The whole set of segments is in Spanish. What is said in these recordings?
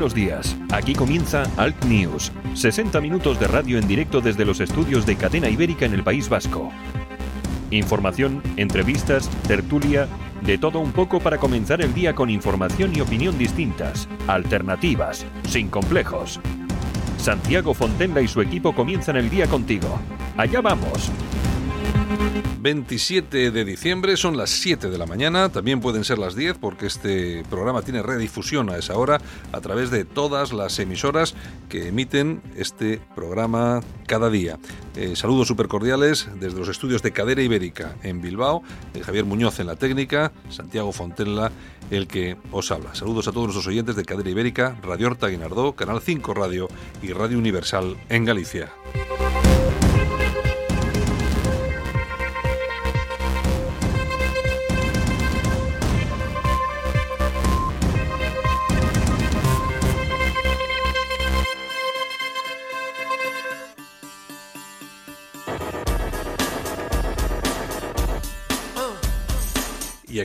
Buenos días, aquí comienza Alt News, 60 minutos de radio en directo desde los estudios de Cadena Ibérica en el País Vasco. Información, entrevistas, tertulia, de todo un poco para comenzar el día con información y opinión distintas, alternativas, sin complejos. Santiago Fontenla y su equipo comienzan el día contigo. Allá vamos. 27 de diciembre, son las 7 de la mañana, también pueden ser las 10 porque este programa tiene redifusión a esa hora a través de todas las emisoras que emiten este programa cada día. Eh, saludos súper cordiales desde los estudios de Cadera Ibérica en Bilbao, eh, Javier Muñoz en la técnica, Santiago Fontenla el que os habla. Saludos a todos nuestros oyentes de Cadera Ibérica, Radio Horta Guinardó, Canal 5 Radio y Radio Universal en Galicia.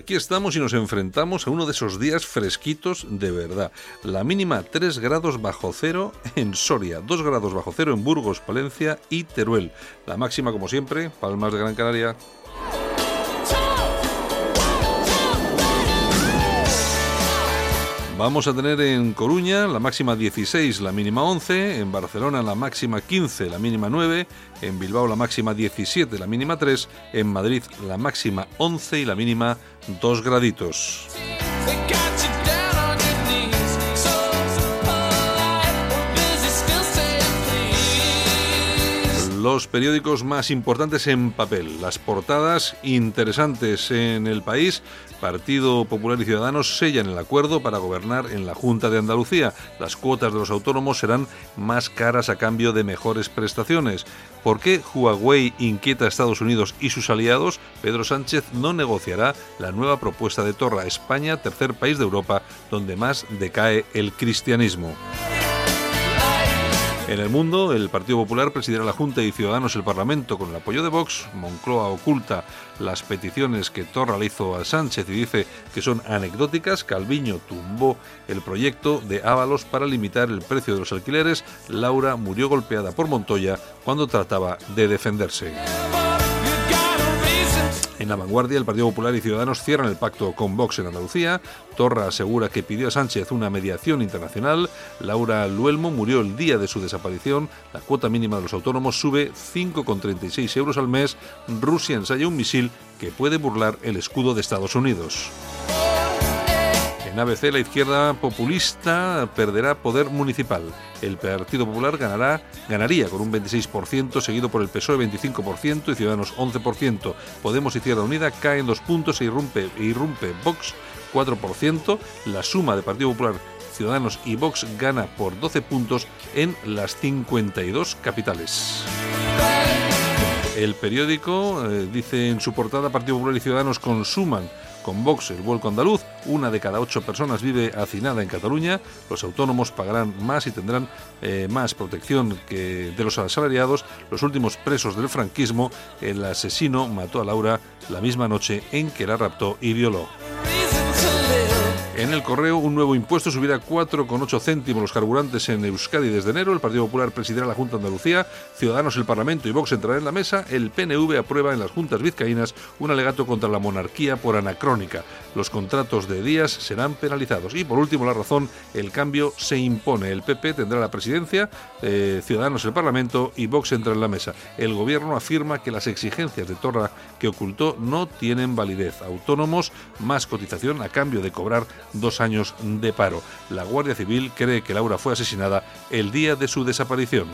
Aquí estamos y nos enfrentamos a uno de esos días fresquitos de verdad. La mínima 3 grados bajo cero en Soria, 2 grados bajo cero en Burgos, Palencia y Teruel. La máxima, como siempre, Palmas de Gran Canaria. Vamos a tener en Coruña la máxima 16, la mínima 11, en Barcelona la máxima 15, la mínima 9, en Bilbao la máxima 17, la mínima 3, en Madrid la máxima 11 y la mínima 2 graditos. Los periódicos más importantes en papel, las portadas interesantes en el país. Partido Popular y Ciudadanos sellan el acuerdo para gobernar en la Junta de Andalucía. Las cuotas de los autónomos serán más caras a cambio de mejores prestaciones. ¿Por qué Huawei inquieta a Estados Unidos y sus aliados? Pedro Sánchez no negociará la nueva propuesta de Torra. España, tercer país de Europa donde más decae el cristianismo. En el mundo, el Partido Popular presidirá la Junta y Ciudadanos el Parlamento con el apoyo de Vox. Moncloa oculta las peticiones que Torra le hizo a Sánchez y dice que son anecdóticas. Calviño tumbó el proyecto de Ábalos para limitar el precio de los alquileres. Laura murió golpeada por Montoya cuando trataba de defenderse. En la vanguardia, el Partido Popular y Ciudadanos cierran el pacto con Vox en Andalucía. Torra asegura que pidió a Sánchez una mediación internacional. Laura Luelmo murió el día de su desaparición. La cuota mínima de los autónomos sube 5,36 euros al mes. Rusia ensaya un misil que puede burlar el escudo de Estados Unidos. En ABC la izquierda populista perderá poder municipal. El Partido Popular ganará, ganaría con un 26%, seguido por el PSOE 25% y Ciudadanos 11%. Podemos Izquierda Unida caen dos puntos e irrumpe, e irrumpe Vox 4%. La suma de Partido Popular Ciudadanos y Vox gana por 12 puntos en las 52 capitales. El periódico eh, dice en su portada Partido Popular y Ciudadanos consuman con Vox el vuelco andaluz. Una de cada ocho personas vive hacinada en Cataluña. Los autónomos pagarán más y tendrán eh, más protección que de los asalariados. Los últimos presos del franquismo, el asesino mató a Laura la misma noche en que la raptó y violó. En el correo, un nuevo impuesto subirá 4,8 céntimos los carburantes en Euskadi desde enero. El Partido Popular presidirá la Junta de Andalucía. Ciudadanos, el Parlamento y Vox entrarán en la mesa. El PNV aprueba en las juntas vizcaínas un alegato contra la monarquía por anacrónica. Los contratos de días serán penalizados. Y por último, la razón, el cambio se impone. El PP tendrá la presidencia, eh, Ciudadanos el Parlamento y Vox entra en la mesa. El Gobierno afirma que las exigencias de Torra que ocultó no tienen validez. Autónomos, más cotización a cambio de cobrar dos años de paro. La Guardia Civil cree que Laura fue asesinada el día de su desaparición.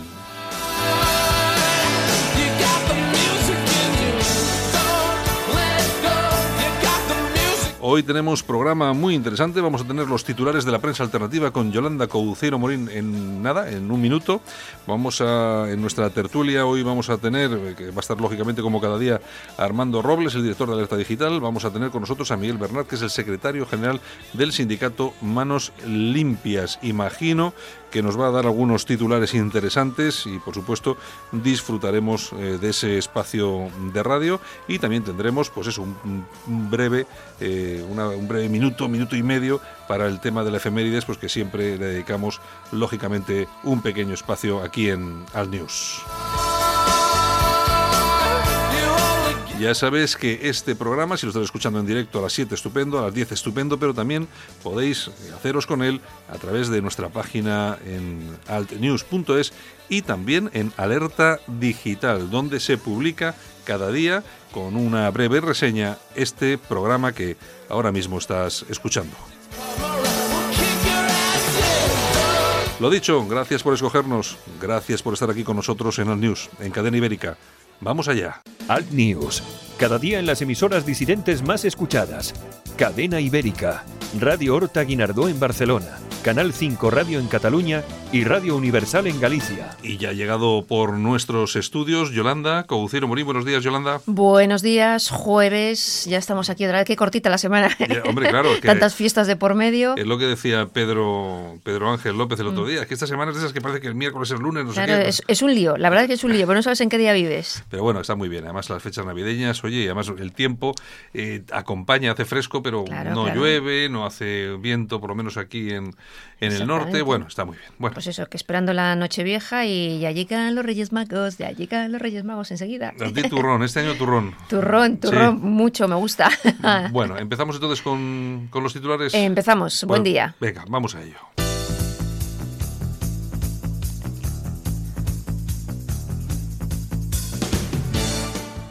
Hoy tenemos programa muy interesante. Vamos a tener los titulares de la prensa alternativa con Yolanda Couceiro Morín en nada, en un minuto. Vamos a, en nuestra tertulia, hoy vamos a tener, que va a estar lógicamente como cada día, Armando Robles, el director de Alerta Digital. Vamos a tener con nosotros a Miguel Bernard, que es el secretario general del sindicato Manos Limpias. Imagino que nos va a dar algunos titulares interesantes y por supuesto disfrutaremos eh, de ese espacio de radio y también tendremos pues eso un, breve eh, un breve minuto minuto y medio para el tema de la efemérides pues que siempre le dedicamos lógicamente un pequeño espacio aquí en Al News. Ya sabes que este programa, si lo estás escuchando en directo a las 7, estupendo, a las 10, estupendo, pero también podéis haceros con él a través de nuestra página en altnews.es y también en Alerta Digital, donde se publica cada día con una breve reseña este programa que ahora mismo estás escuchando. Lo dicho, gracias por escogernos, gracias por estar aquí con nosotros en Alt News, en Cadena Ibérica. Vamos allá. Alt News. Cada día en las emisoras disidentes más escuchadas. Cadena Ibérica. Radio Horta Guinardó en Barcelona. Canal 5 Radio en Cataluña y Radio Universal en Galicia. Y ya ha llegado por nuestros estudios Yolanda Caucero Morín. Buenos días, Yolanda. Buenos días, jueves. Ya estamos aquí otra vez. Qué cortita la semana. hombre, claro. Tantas fiestas de por medio. Es lo que decía Pedro, Pedro Ángel López el otro mm. día. que esta semana es de esas que parece que el miércoles es lunes, no sé qué. Es, es, un lío. La verdad es que es un lío, pero no sabes en qué día vives. Pero bueno, está muy bien. Además, las fechas navideñas, oye, y además el tiempo eh, acompaña, hace fresco, pero no llueve, no hace viento, por lo menos aquí en, en el norte bueno, está muy bien. Bueno. Pues eso, que esperando la noche vieja y ya llegan los Reyes Magos, ya llegan los Reyes Magos enseguida. A turrón, este año turrón. turrón, turrón, mucho, me gusta. bueno, empezamos entonces con, con los titulares. empezamos, buen día. Venga, vamos a ello.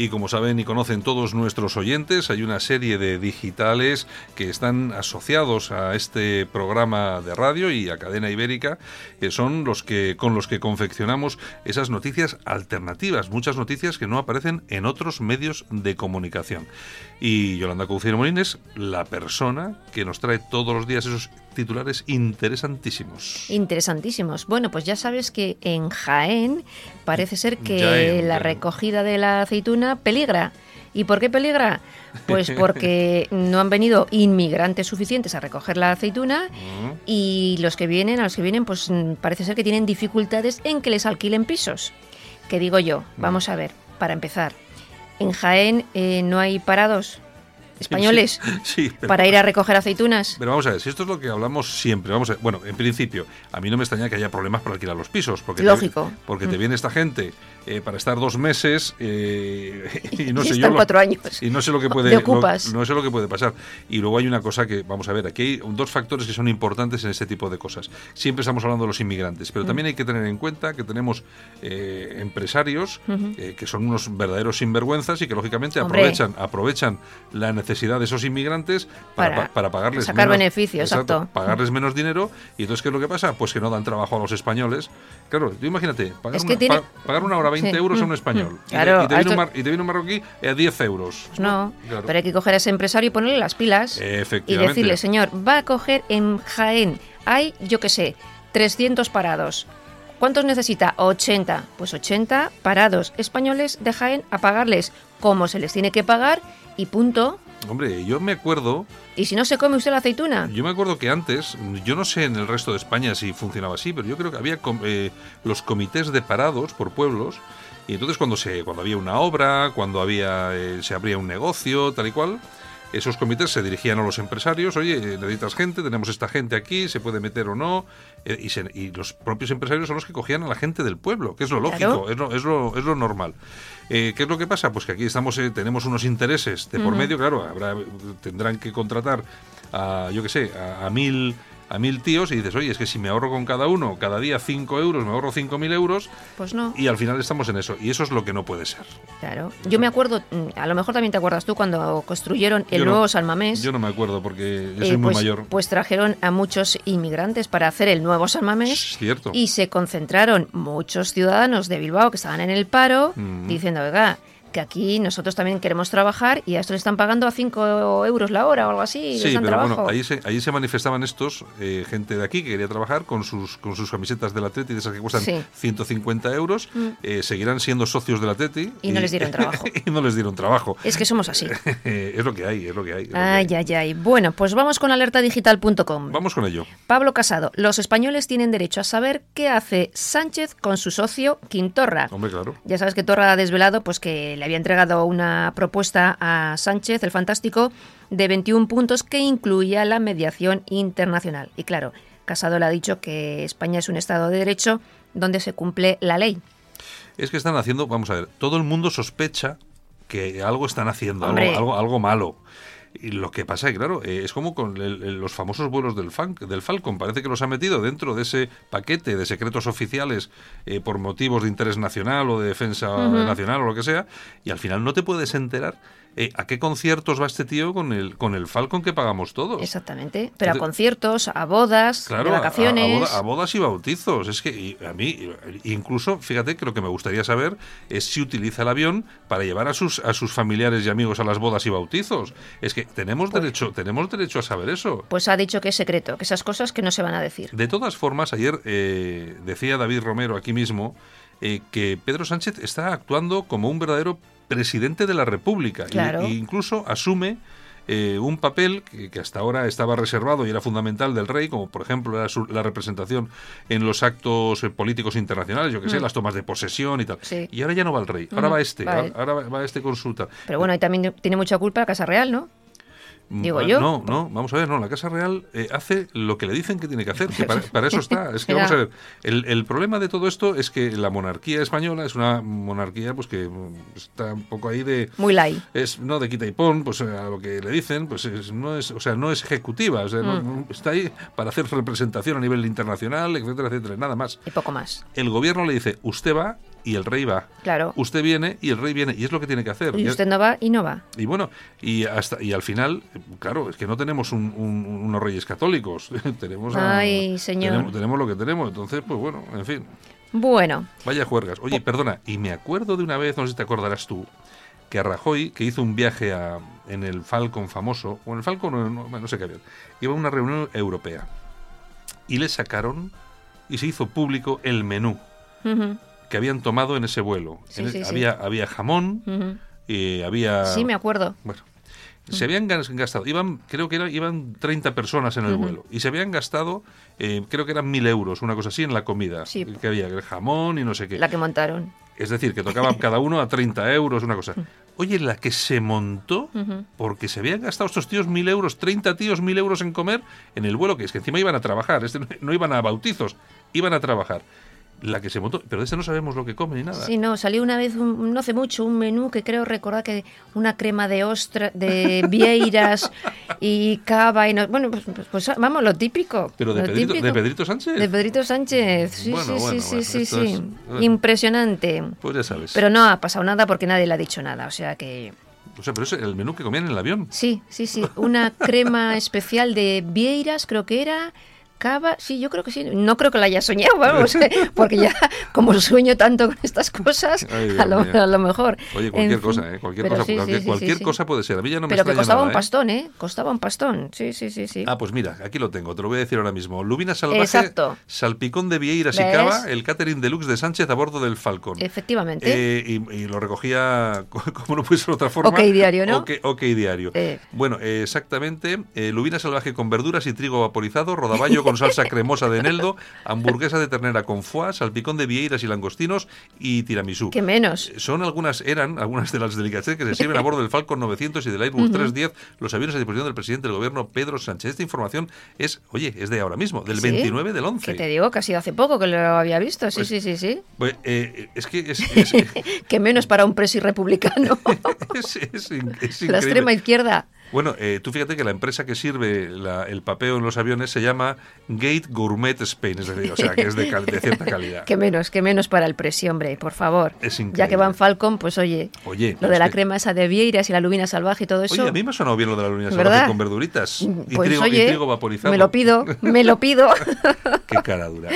Y como saben y conocen todos nuestros oyentes, hay una serie de digitales que están asociados a este programa de radio y a Cadena Ibérica, que son los que con los que confeccionamos esas noticias alternativas, muchas noticias que no aparecen en otros medios de comunicación. Y Yolanda Couciero Molín es la persona que nos trae todos los días esos titulares interesantísimos. Interesantísimos. Bueno, pues ya sabes que en Jaén parece ser que la recogida de la aceituna peligra. ¿Y por qué peligra? Pues porque no han venido inmigrantes suficientes a recoger la aceituna y los que vienen, a los que vienen, pues parece ser que tienen dificultades en que les alquilen pisos. ¿Qué digo yo? Vamos a ver, para empezar, en Jaén eh, no hay parados españoles para ir a recoger aceitunas. Pero vamos a ver, si esto es lo que hablamos siempre, vamos a ver, bueno, en principio, a mí no me extraña que haya problemas para alquilar los pisos, porque Lógico. porque te mm. viene esta gente eh, para estar dos meses eh, y no sé yo cuatro años. y no sé lo que puede no, sé lo que puede pasar. Y luego hay una cosa que vamos a ver aquí hay dos factores que son importantes en este tipo de cosas. Siempre estamos hablando de los inmigrantes pero mm. también hay que tener en cuenta que tenemos eh, empresarios que son unos verdaderos sinvergüenzas y que lógicamente aprovechan aprovechan la necesidad de esos inmigrantes para, para, pagarles sacar beneficios exacto, pagarles menos dinero. Y entonces qué es lo que pasa pues que no dan trabajo a los españoles. Claro tú imagínate pagar, una, pagar una hora 20 euros a un mm, español. y, te, viene un marroquí a 10 euros. Pues no, pero hay que coger a ese empresario y ponerle las pilas. Y decirle, señor, va a coger en Jaén, hay, yo qué sé, 300 parados. ¿Cuántos necesita? 80. Pues 80 parados españoles de Jaén a pagarles como se les tiene que pagar y punto. Hombre, yo me acuerdo... ¿Y si no se come usted la aceituna? Yo me acuerdo que antes, yo no sé en el resto de España si funcionaba así, pero yo creo que había eh, los comités de parados por pueblos, y entonces cuando, se, cuando había una obra, cuando había, eh, se abría un negocio, tal y cual, esos comités se dirigían a los empresarios, oye, necesitas gente, tenemos esta gente aquí, se puede meter o no, eh, y, los propios empresarios son los que cogían a la gente del pueblo, que es lo lógico, es, lo, es, lo, es lo normal. Eh, ¿Qué es lo que pasa? Pues que aquí estamos, eh, tenemos unos intereses de por medio, claro, habrá, tendrán que contratar a, yo qué sé, a mil a mil tíos y dices, oye, es que si me ahorro con cada uno cada día 5 euros, me ahorro mil euros. Pues no. Y al final estamos en eso. Y eso es lo que no puede ser. Claro. Yo me acuerdo, mm, a lo mejor también te acuerdas tú, cuando construyeron el nuevo San Mamés. Yo no me acuerdo porque yo soy muy pues, mayor. Pues trajeron a muchos inmigrantes para hacer el nuevo San Mamés. Cierto. Y se concentraron muchos ciudadanos de Bilbao que estaban en el paro mm. diciendo, oiga, que aquí nosotros también queremos trabajar y a esto le están pagando a 5 euros la hora o algo así. Sí, pero bueno, ahí se, ahí se manifestaban estos, eh, gente de aquí que quería trabajar con sus, con sus camisetas de la Teti, de esas que cuestan 150 euros, mm. eh, seguirán siendo socios de la Teti. Y, no les dieron trabajo. y no les dieron trabajo. Es que somos así. es lo que hay, es lo que hay. ay, ay, ay. Bueno, pues vamos con alertadigital.com. Vamos con ello. Pablo Casado, los españoles tienen derecho a saber qué hace Sánchez con su socio Quintorra. Hombre, claro. Ya sabes que Torra ha desvelado pues que le había entregado una propuesta a Sánchez, el fantástico, de 21 puntos que incluía la mediación internacional. Y claro, Casado le ha dicho que España es un Estado de Derecho donde se cumple la ley. Es que están haciendo, vamos a ver, todo el mundo sospecha que algo están haciendo, algo, algo, malo. Y lo que pasa es que, claro, eh, es como con los famosos vuelos del, del Falcon. Parece que los ha metido dentro de ese paquete de secretos oficiales eh, por motivos de interés nacional o de defensa nacional o lo que sea. Y al final no te puedes enterar eh, ¿a qué conciertos va este tío con el, con el Falcon que pagamos todos? Exactamente, pero a conciertos, a bodas, de vacaciones. A, bodas y bautizos. Es que a mí, incluso, fíjate que lo que me gustaría saber es si utiliza el avión para llevar a sus, a sus familiares y amigos a las bodas y bautizos. Es que tenemos, pues derecho, tenemos derecho a saber eso. Pues ha dicho que es secreto, que esas cosas que no se van a decir. De todas formas, ayer eh, decía David Romero aquí mismo eh, que Pedro Sánchez está actuando como un verdadero presidente de la República. e incluso asume eh, un papel que, hasta ahora estaba reservado y era fundamental del rey, como por ejemplo la representación en los actos eh, políticos internacionales, yo que sé, mm. las tomas de posesión y tal. Y ahora ya no va el rey, ahora va este, ahora, va, este consulta. Pero bueno, y también tiene mucha culpa la Casa Real, ¿no? Digo yo. No, no, vamos a ver, no, la Casa Real eh, hace lo que le dicen que tiene que hacer, que para, eso está. Es que vamos a ver, el, problema de todo esto es que la monarquía española es una monarquía pues que está un poco ahí de... Muy light. Es, no, de quita y pon, pues a lo que le dicen, pues no es, o sea, no es ejecutiva, mm. está ahí para hacer representación a nivel internacional, etcétera, etcétera, nada más. Y poco más. El gobierno le dice, usted va y el rey va. Claro. Usted viene y el rey viene y es lo que tiene que hacer. Y usted no va y no va. Y bueno, y hasta y al final, claro, es que no tenemos unos reyes católicos, tenemos Ay, señor. Tenemos, lo que tenemos, entonces pues bueno, en fin. Bueno. Vaya juergas. Oye, perdona, y me acuerdo de una vez, no sé si te acordarás tú, que a Rajoy, que hizo un viaje a, en el Falcon famoso, o en el Falcon, no, sé qué había, iba a una reunión europea. Y le sacaron y se hizo público el menú que habían tomado en ese vuelo. había, había jamón, y había... Sí, me acuerdo. Bueno, se habían gastado, iban, creo que era, iban 30 personas en el vuelo, y se habían gastado, eh, creo que eran mil euros, una cosa así, en la comida. Que había el jamón y no sé qué. La que montaron. Es decir, que tocaba cada uno a 30 euros, una cosa. Oye, la que se montó, porque se habían gastado estos tíos mil euros, 30 tíos mil euros en comer en el vuelo, que es que encima iban a trabajar, este, no iban a bautizos, iban a trabajar la que se montó, pero de ese no sabemos lo que come ni nada. Sí, no, salió una vez, no hace mucho, un menú que creo recordar que una crema de ostra, de vieiras y cava y no, bueno, pues, pues, pues vamos, lo típico. Pero de, Pedrito, Sánchez. De Pedrito Sánchez, sí, sí, sí, sí, sí, Impresionante. Pues ya sabes. Pero no ha pasado nada porque nadie le ha dicho nada, o sea que... O sea, pero es el menú que comían en el avión. Sí, sí, sí. Una crema especial de vieiras, creo que era, Cava, sí, yo creo que sí. No creo que la haya soñado, vamos, porque ya como sueño tanto con estas cosas, a, lo, mejor. Oye, cualquier cosa, ¿eh? Cualquier, cosa, cualquier cosa puede ser. A mí ya no me Pero que costaba un ¿eh? pastón, ¿eh? Costaba un pastón. Sí, sí, sí, sí. Ah, pues mira, aquí lo tengo, te lo voy a decir ahora mismo. Lubina salvaje, Exacto. salpicón de vieiras y cava, el catering deluxe de Sánchez a bordo del Falcón. Efectivamente. Eh, y, lo recogía, como no puede ser otra forma. Ok diario, ¿no? Ok, diario. Bueno, exactamente. lubina salvaje con verduras y trigo vaporizado, rodaballo con salsa cremosa de eneldo, hamburguesa de ternera con foie, salpicón de vieiras y langostinos y tiramisú. ¿Qué menos? Son algunas, eran algunas de las delicatessen que se sirven a bordo del Falcon 900 y del Airbus 310, los aviones a disposición del presidente del gobierno Pedro Sánchez. Esta información es, oye, es de ahora mismo, del 29 del 11. Que te digo que ha sido hace poco que lo había visto, sí, pues, sí, sí, sí. Pues, eh, es que es... que menos para un presi republicano. es, La extrema izquierda. Bueno, eh, tú fíjate que la empresa que sirve el papeo en los aviones se llama Gate Gourmet Spain, es decir, o sea, que es de, cierta calidad. que menos, que menos para el precio, hombre, por favor. Es increíble. Ya que van Falcon, pues oye, oye lo de la crema esa de Vieiras y la lubina salvaje y todo eso. Oye, a mí me ha sonado bien lo de la lubina salvaje con verduritas y, pues, trigo, oye, y trigo vaporizado. Me lo pido, me lo pido. Qué cara dura.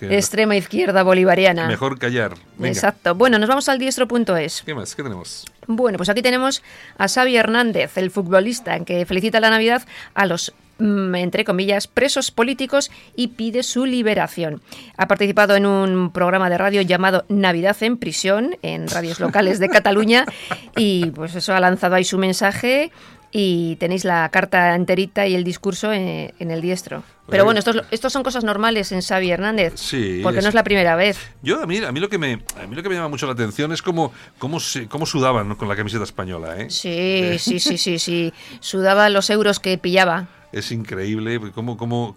Extrema izquierda bolivariana. Mejor callar. Exacto. Bueno, nos vamos al diestro.es. ¿Qué más? ¿Qué tenemos? Bueno, pues aquí tenemos a Xavi Hernández, el futbolista, en que felicita la Navidad a los mm, entre comillas, presos políticos y pide su liberación. Ha participado en un programa de radio llamado Navidad en prisión en radios locales de Cataluña y pues eso ha lanzado ahí su mensaje y tenéis la carta enterita y el discurso en, el diestro. Pero bueno, estos, estos son cosas normales en Xavi Hernández, sí, porque no es la primera vez. Yo a mí, a mí lo que me a mí lo que me llama mucho la atención es cómo cómo cómo sudaban con la camiseta española, ¿eh? Sí, sí, sí, sí, sí, sudaba los euros que pillaba. Es increíble cómo cómo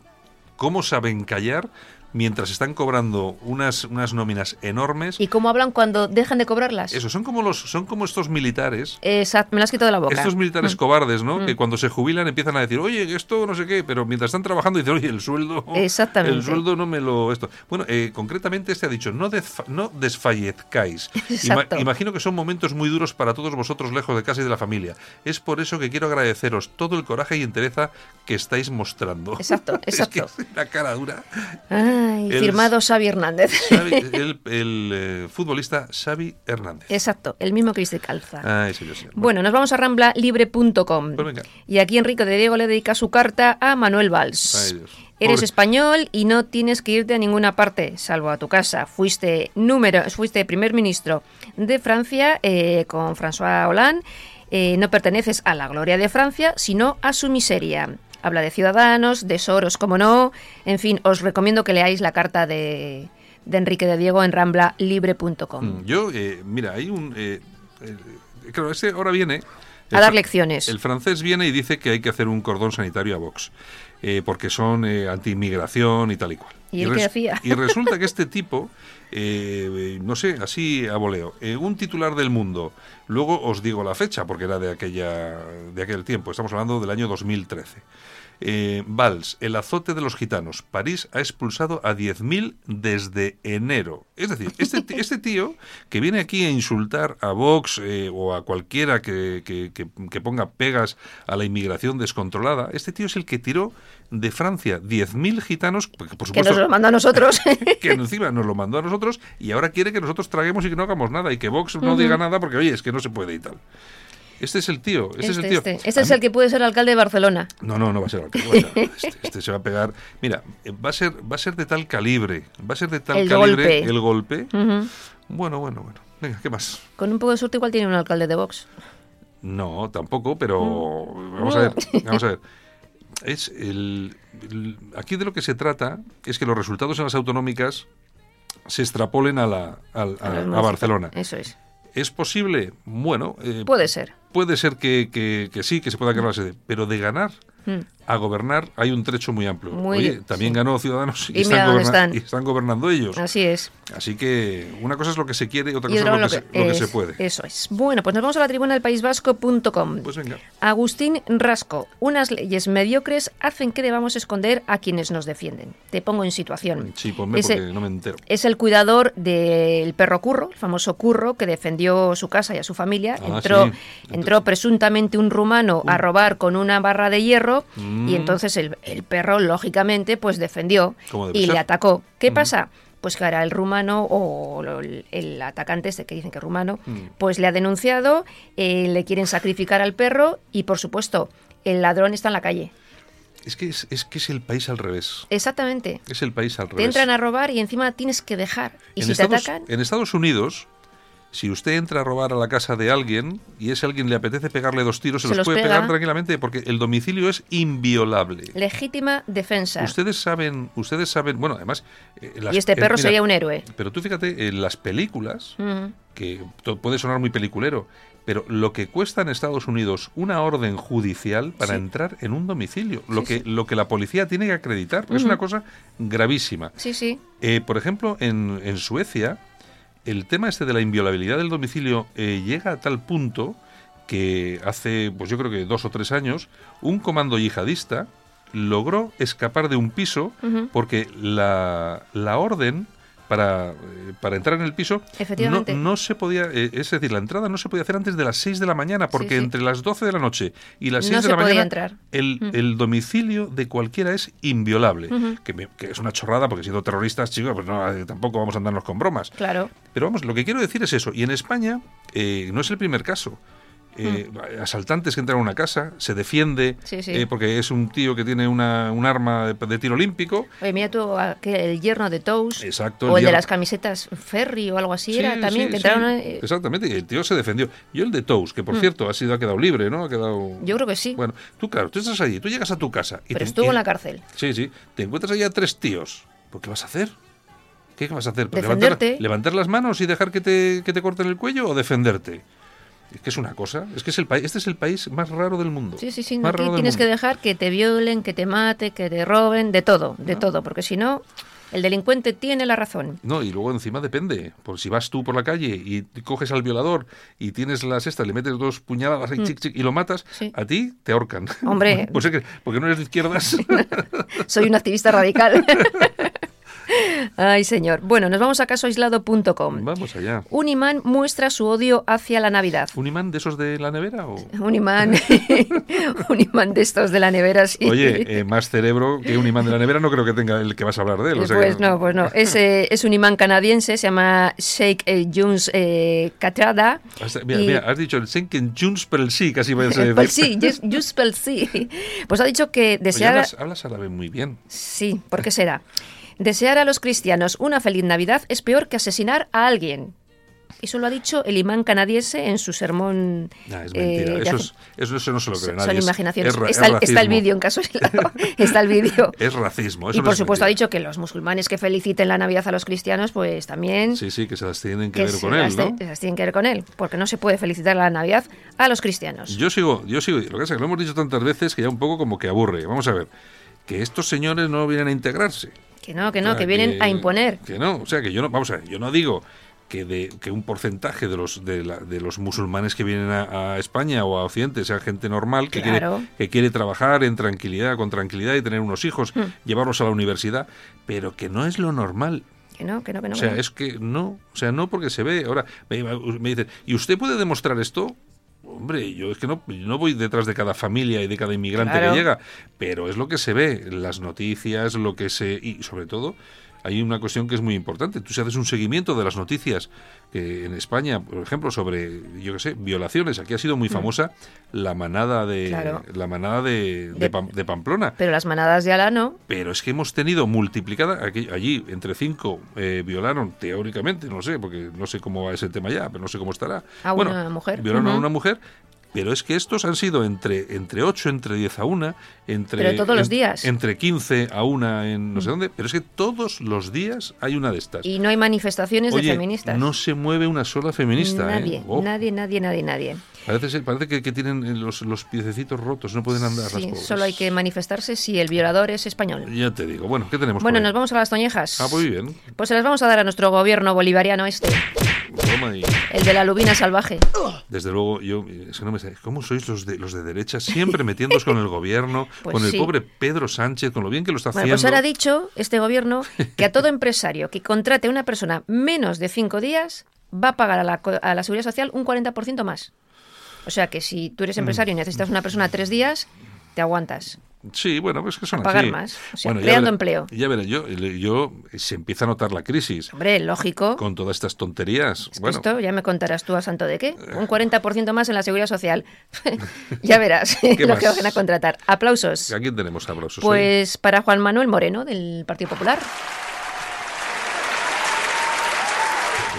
cómo saben callar mientras están cobrando unas, unas nóminas enormes. ¿Y cómo hablan cuando dejan de cobrarlas? Eso, son como, los, son como estos militares. Exacto, me las quito de la boca. Estos militares mm. cobardes, ¿no? Mm. Que cuando se jubilan empiezan a decir, oye, esto no sé qué, pero mientras están trabajando dicen, oye, el sueldo. Exactamente. El sueldo no me lo. Esto. Bueno, eh, concretamente este ha dicho, no, no desfallezcáis. imagino que son momentos muy duros para todos vosotros lejos de casa y de la familia. Es por eso que quiero agradeceros todo el coraje y entereza que estáis mostrando. Exacto, exacto. es una cara dura. Ah firmado Xavi Hernández. el, eh, futbolista Xavi Hernández. Exacto, el mismo que dice calza. Ah, bueno. nos vamos a ramblalibre.com. Pues y aquí Enrique de Diego le dedica su carta a Manuel Valls. Eres español y no tienes que irte a ninguna parte, salvo a tu casa. Fuiste número, fuiste primer ministro de Francia eh, con François Hollande. Eh, no perteneces a la gloria de Francia, sino a su miseria. Habla de ciudadanos, de Soros, como no. En fin, os recomiendo que leáis la carta de, Enrique de Diego en ramblalibre.com. Mm, yo, eh, mira, hay un... Eh, eh, claro, ese ahora viene... A dar lecciones. El francés viene y dice que hay que hacer un cordón sanitario a Vox, porque son anti-inmigración y tal y cual. ¿Y, él qué hacía? Y resulta que este tipo, no sé, así a voleo, un titular del mundo, luego os digo la fecha, porque era de, aquella, de aquel tiempo, estamos hablando del año 2013. Eh, Valls, el azote de los gitanos. París ha expulsado a 10.000 desde enero. Es decir, este, este tío que viene aquí a insultar a Vox eh, o a cualquiera que, que, ponga pegas a la inmigración descontrolada, este tío es el que tiró de Francia 10.000 gitanos, por supuesto, que nos lo mandó a nosotros. que encima nos lo mandó a nosotros y ahora quiere que nosotros traguemos y que no hagamos nada y que Vox no diga nada porque, oye, es que no se puede y tal. Este es el tío. Este, es el tío. Este, este es el que puede ser alcalde de Barcelona. No, no, no va a ser alcalde. Este, este, se va a pegar. Mira, va a ser, va a ser de tal calibre, va a ser de tal calibre el golpe. Bueno, bueno, bueno. Venga, ¿qué más? Con un poco de suerte igual tiene un alcalde de Vox. No, tampoco, pero mm. vamos a ver, vamos a ver. Es el, aquí de lo que se trata es que los resultados en las autonómicas se extrapolen a la a Barcelona. Eso es. ¿Es posible? Bueno. Eh, puede ser. Puede ser que, que, sí, que se pueda ganar la sede, pero de ganar Hmm. A gobernar hay un trecho muy amplio. Oye, también ganó Ciudadanos y, están, gobernando ellos. Así es. Así que una cosa es lo que se quiere y otra cosa es lo, que, se, puede. Eso es. Bueno, pues nos vamos a la tribuna del País Vasco.com. Pues venga. Agustín Rasco. Unas leyes mediocres hacen que debamos esconder a quienes nos defienden. Te pongo en situación. Sí, ponme porque no me entero. Es el cuidador del perro Curro, el famoso Curro, que defendió su casa y a su familia. Ah, entró, entró presuntamente un rumano a robar con una barra de hierro y mm. entonces el, perro, lógicamente, pues defendió y le atacó. ¿Qué mm. pasa? Pues que ahora el rumano o el, atacante este que dicen que es rumano, mm. pues le ha denunciado, eh, le quieren sacrificar al perro y por supuesto el ladrón está en la calle. Es que es, que es el país al revés. Exactamente. Es el país al revés. Te entran a robar y encima tienes que dejar. Y si te atacan. En Estados Unidos, si usted entra a robar a la casa de alguien y ese alguien le apetece pegarle dos tiros, se, los, puede pegar tranquilamente porque el domicilio es inviolable. Legítima defensa. Ustedes saben, ustedes saben, bueno, además... Eh, y este perro sería un héroe. Pero tú fíjate, en las películas, que puede sonar muy peliculero, pero lo que cuesta en Estados Unidos una orden judicial para entrar en un domicilio, lo que lo que la policía tiene que acreditar, es una cosa gravísima. Sí, sí. Eh, por ejemplo, en, en Suecia el tema este de la inviolabilidad del domicilio eh, llega a tal punto que hace, pues yo creo que dos o tres años, un comando yihadista logró escapar de un piso porque la, la orden para, eh, para entrar en el piso no, no, se podía, eh, es decir, la entrada no se podía hacer antes de las 6 de la mañana, porque entre las 12 de la noche y las 6 de la mañana El, el, domicilio de cualquiera es inviolable, que, que, es una chorrada, porque siendo terroristas, chicos, pues no, eh, tampoco vamos a andarnos con bromas. Claro. Pero vamos, lo que quiero decir es eso, y en España no es el primer caso. Eh, hmm. asaltantes que entran a una casa, se defiende eh, porque es un tío que tiene una, un arma de, tiro olímpico. Oye, mira tú, el yerno de Tous, Exacto, o el, de las camisetas Ferry o algo así era también, que entraron... Eh, Exactamente, y el tío se defendió. Yo el de Tous, que por hmm. cierto ha sido ha quedado libre, ¿no? Ha quedado... Yo creo que sí. Bueno, tú claro, tú estás allí, tú llegas a tu casa... Y Pero estuvo en la cárcel. Sí, sí, te encuentras allá tres tíos. ¿Por qué vas a hacer? ¿Qué vas a hacer? ¿Defenderte? ¿Levantar, las manos y dejar que te, que te corten el cuello o defenderte? Es que es una cosa, es que es el país, este es el país más raro del mundo. Sí, sí, sí, aquí tienes que dejar que te violen, que te mate, que te roben, de todo, de todo, porque si no, el delincuente tiene la razón. No, y luego encima depende. Por si vas tú por la calle y coges al violador y tienes las estas, le metes dos puñaladas y, mm. y lo matas, a ti te ahorcan. Hombre. pues que, porque no eres de izquierdas. Soy un activista radical. Ay, señor. Bueno, nos vamos a casoaislado.com. Vamos allá. Un imán muestra su odio hacia la Navidad. ¿Un imán de esos de la nevera? O? Un imán. un imán de estos de la nevera, sí. Oye, eh, más cerebro que un imán de la nevera no creo que tenga el que vas a hablar de él. pues no, pues no. Es, es, un imán canadiense, se llama Sheikh eh, Juns eh, Catrada. Mira, mira, has dicho el Sheikh Juns sí, casi voy a decir. sí, Juns sí. Pues ha dicho que deseara... hablas, hablas árabe muy bien. Sí, ¿por qué será? Desear a los cristianos una feliz Navidad es peor que asesinar a alguien. Eso lo ha dicho el imán canadiense en su sermón. es mentira. Eh, eso, eso, no se lo cree nadie. Son imaginaciones. está, el vídeo en caso Está el vídeo. es racismo. y por supuesto ha dicho que los musulmanes que feliciten la Navidad a los cristianos, pues también. Sí, sí, que se las tienen que, ver con él. ¿no? Se las tienen que ver con él. Porque no se puede felicitar la Navidad a los cristianos. Yo sigo, yo sigo. Lo que pasa es que lo hemos dicho tantas veces que ya un poco como que aburre. Vamos a ver. Que estos señores no vienen a integrarse. Que no, que no, que vienen a imponer. Que no, o sea, que yo no, vamos a ver, yo no digo que, de, que un porcentaje de los de, de los musulmanes que vienen a, España o a Occidente sea gente normal que, quiere, que quiere trabajar en tranquilidad, con tranquilidad y tener unos hijos, hmm. llevarlos a la universidad, pero que no es lo normal. Que no, que no, que no. O sea, es que no, o sea, no porque se ve. Ahora me, me dicen, ¿y usted puede demostrar esto? Hombre, yo es que no, no voy detrás de cada familia y de cada inmigrante que llega, pero es lo que se ve, las noticias, lo que se... y sobre todo hay una cuestión que es muy importante. Tú si haces un seguimiento de las noticias que en España, por ejemplo, sobre, yo qué sé, violaciones, aquí ha sido muy mm. famosa la manada de la manada de, de, Pamplona. Pero las manadas de Alá no. Pero es que hemos tenido multiplicada, aquí, allí entre cinco eh, violaron, teóricamente, no sé, porque no sé cómo va ese tema ya, pero no sé cómo estará. A una mujer. Violaron a una mujer pero es que estos han sido entre, entre 8, entre 10 a 1, entre... Pero todos los días. Entre 15 a 1 en no sé mm. dónde, pero es que todos los días hay una de estas. Y no hay manifestaciones de feministas. no se mueve una sola feminista. ¿eh? Nadie, oh. nadie, nadie, nadie, nadie. Parece, parece que, que, tienen los, los piececitos rotos, no pueden andar. Sí, solo hay que manifestarse si el violador es español. Ya te digo. Bueno, ¿qué tenemos? Bueno, nos vamos a las toñejas. Ah, muy bien. Pues se las vamos a dar a nuestro gobierno bolivariano este. El de la lubina salvaje. Desde luego, yo, no me ¿cómo sois los de, los de derecha siempre metiéndoos con el gobierno, pues con el pobre Pedro Sánchez, con lo bien que lo está bueno, haciendo? Pues ahora ha dicho este gobierno que a todo empresario que contrate a una persona menos de cinco días va a pagar a la, a la seguridad social un 40% más. O sea que si tú eres empresario y necesitas una persona tres días, te aguantas. Sí, bueno, pues que son pagar más, creando empleo. Ya veré, yo, yo se empieza a notar la crisis. Hombre, lógico. Con todas estas tonterías. bueno. Esto ya me contarás tú a santo de qué. Eh. Un 40% más en la seguridad social. ya verás lo que van a contratar. Aplausos. ¿A quién tenemos aplausos? Pues para Juan Manuel Moreno, del Partido Popular.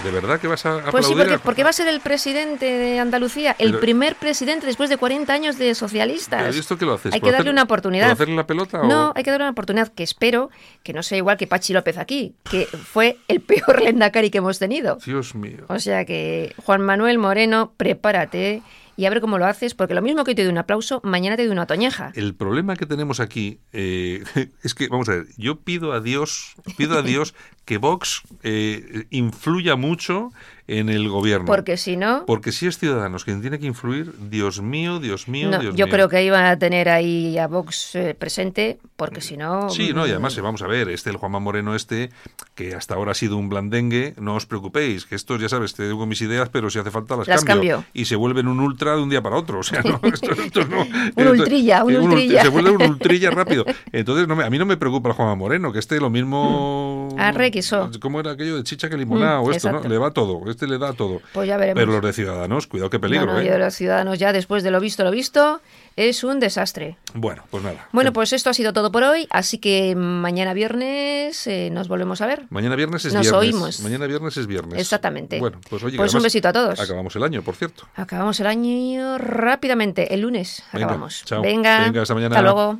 ¿De verdad que vas a aplaudir? Pues sí, porque, va a ser el presidente de Andalucía, el primer presidente después de 40 años de socialistas. esto que lo haces? Hay que darle una oportunidad. hacerle la pelota? No, hay que darle una oportunidad que espero que no sea igual que Pachi López aquí, que fue el peor Lendakari que hemos tenido. Dios mío. O sea que, Juan Manuel Moreno, prepárate y a ver cómo lo haces, porque lo mismo que te doy un aplauso, mañana te doy una toñeja. El problema que tenemos aquí eh, es que, vamos a ver, yo pido a Dios, pido a Dios que Vox eh, influya mucho en el gobierno. Porque si no... Porque si es Ciudadanos quien tiene que influir, Dios mío, Dios mío, Dios yo creo que iban a tener ahí a Vox eh, presente, porque si no... Sí, no, y además, vamos a ver, este, el Juanma Moreno este, que hasta ahora ha sido un blandengue, no os preocupéis, que estos, ya sabes, te digo mis ideas, pero si hace falta las, cambio. Y se vuelven un ultra de un día para otro, o sea, no, esto, no... un ultrilla, un, ultrilla. Se vuelve un ultrilla rápido. Entonces, no a mí no me preocupa el Juanma Moreno, que este lo mismo... Arrequiso. ¿Cómo era aquello de chicha que limonada o esto, no? Le va todo este le da todo. Pues ya veremos. Pero los de Ciudadanos, cuidado qué peligro, ¿eh? los Ciudadanos ya después de lo visto, lo visto, es un desastre. Bueno, pues nada. Bueno, pues esto ha sido todo por hoy, así que mañana viernes eh, nos volvemos a ver. Mañana viernes es nos viernes. oímos. Mañana viernes es viernes. Exactamente. Bueno, pues oye, pues un besito a todos. Acabamos el año, por cierto. Acabamos el año rápidamente, el lunes acabamos. Chao. Venga, Venga hasta mañana. Hasta luego.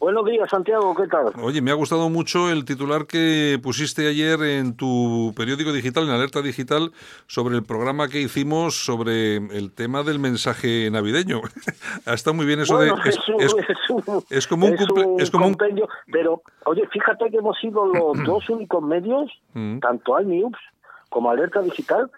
Buenos días, Santiago, ¿qué tal? Oye, me ha gustado mucho el titular que pusiste ayer en tu periódico digital, en Alerta Digital, sobre el programa que hicimos sobre el tema del mensaje navideño. ha estado muy bien eso de... Es, como un, es como un compendio, pero oye, fíjate que hemos sido los dos únicos medios, mm. tanto al News como Alerta Digital,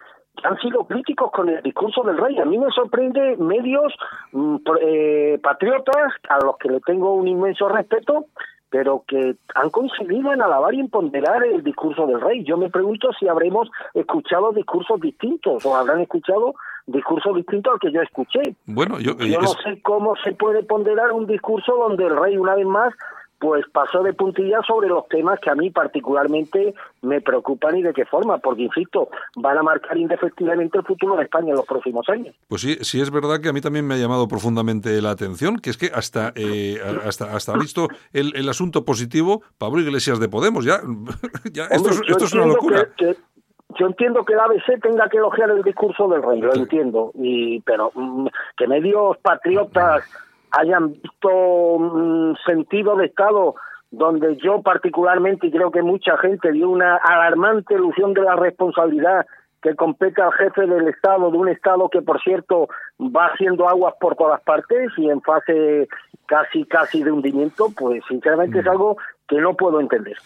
han sido críticos con el discurso del rey. A mí me sorprende medios mm, eh, patriotas a los que le tengo un inmenso respeto, pero que han coincidido en alabar y en ponderar el discurso del rey. Yo me pregunto si habremos escuchado discursos distintos o habrán escuchado discursos distintos al que yo escuché. Bueno, yo, yo no sé cómo se puede ponderar un discurso donde el rey una vez más pues pasó de puntilla sobre los temas que a mí particularmente me preocupan y de qué forma, porque insisto, van a marcar indefectiblemente el futuro de España en los próximos años. Pues sí, sí es verdad que a mí también me ha llamado profundamente la atención, que es que hasta eh, hasta hasta visto el, el, asunto positivo Pablo Iglesias de Podemos, ya, ya esto, es una locura. yo entiendo que la ABC tenga que elogiar el discurso del rey, lo entiendo, y pero mm, que medios patriotas hayan visto un sentido de Estado donde yo particularmente creo que mucha gente dio una alarmante ilusión de la responsabilidad que compete al jefe del Estado, de un Estado que, por cierto, va haciendo aguas por todas partes y en fase casi, casi de hundimiento, pues sinceramente es mm. algo que no puedo entender.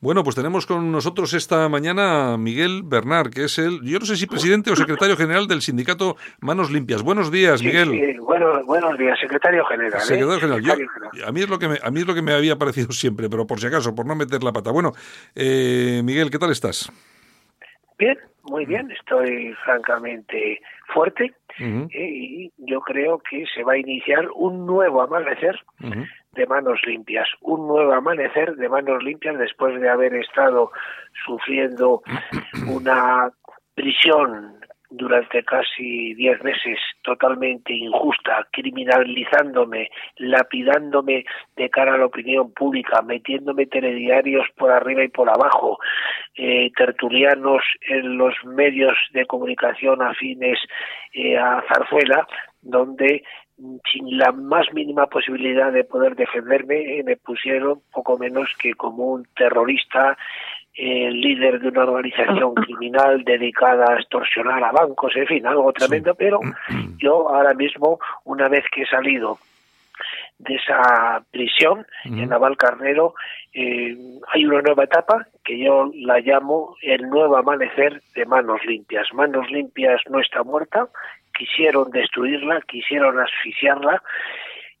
Bueno, pues tenemos con nosotros esta mañana a Miguel Bernard, que es el, yo no sé si presidente o secretario general del sindicato Manos Limpias. Buenos días, Miguel. Sí, bueno, buenos días, secretario general. ¿eh? Secretario general. a mí es lo que me, a mí es lo que me había parecido siempre, pero por si acaso, por no meter la pata. Bueno, eh, Miguel, ¿qué tal estás? Bien, muy bien. Estoy francamente fuerte eh, y yo creo que se va a iniciar un nuevo amanecer de manos limpias, un nuevo amanecer de manos limpias después de haber estado sufriendo una prisión durante casi diez meses totalmente injusta, criminalizándome, lapidándome de cara a la opinión pública, metiéndome telediarios por arriba y por abajo, eh, tertulianos en los medios de comunicación afines eh, a Zarzuela, donde sin la más mínima posibilidad de poder defenderme, eh, me pusieron poco menos que como un terrorista, el líder de una organización criminal dedicada a extorsionar a bancos, en fin, algo tremendo, pero yo ahora mismo, una vez que he salido de esa prisión en Naval Carnero, eh, hay una nueva etapa que yo la llamo el nuevo amanecer de Manos Limpias. Manos Limpias no está muerta, quisieron destruirla, quisieron asfixiarla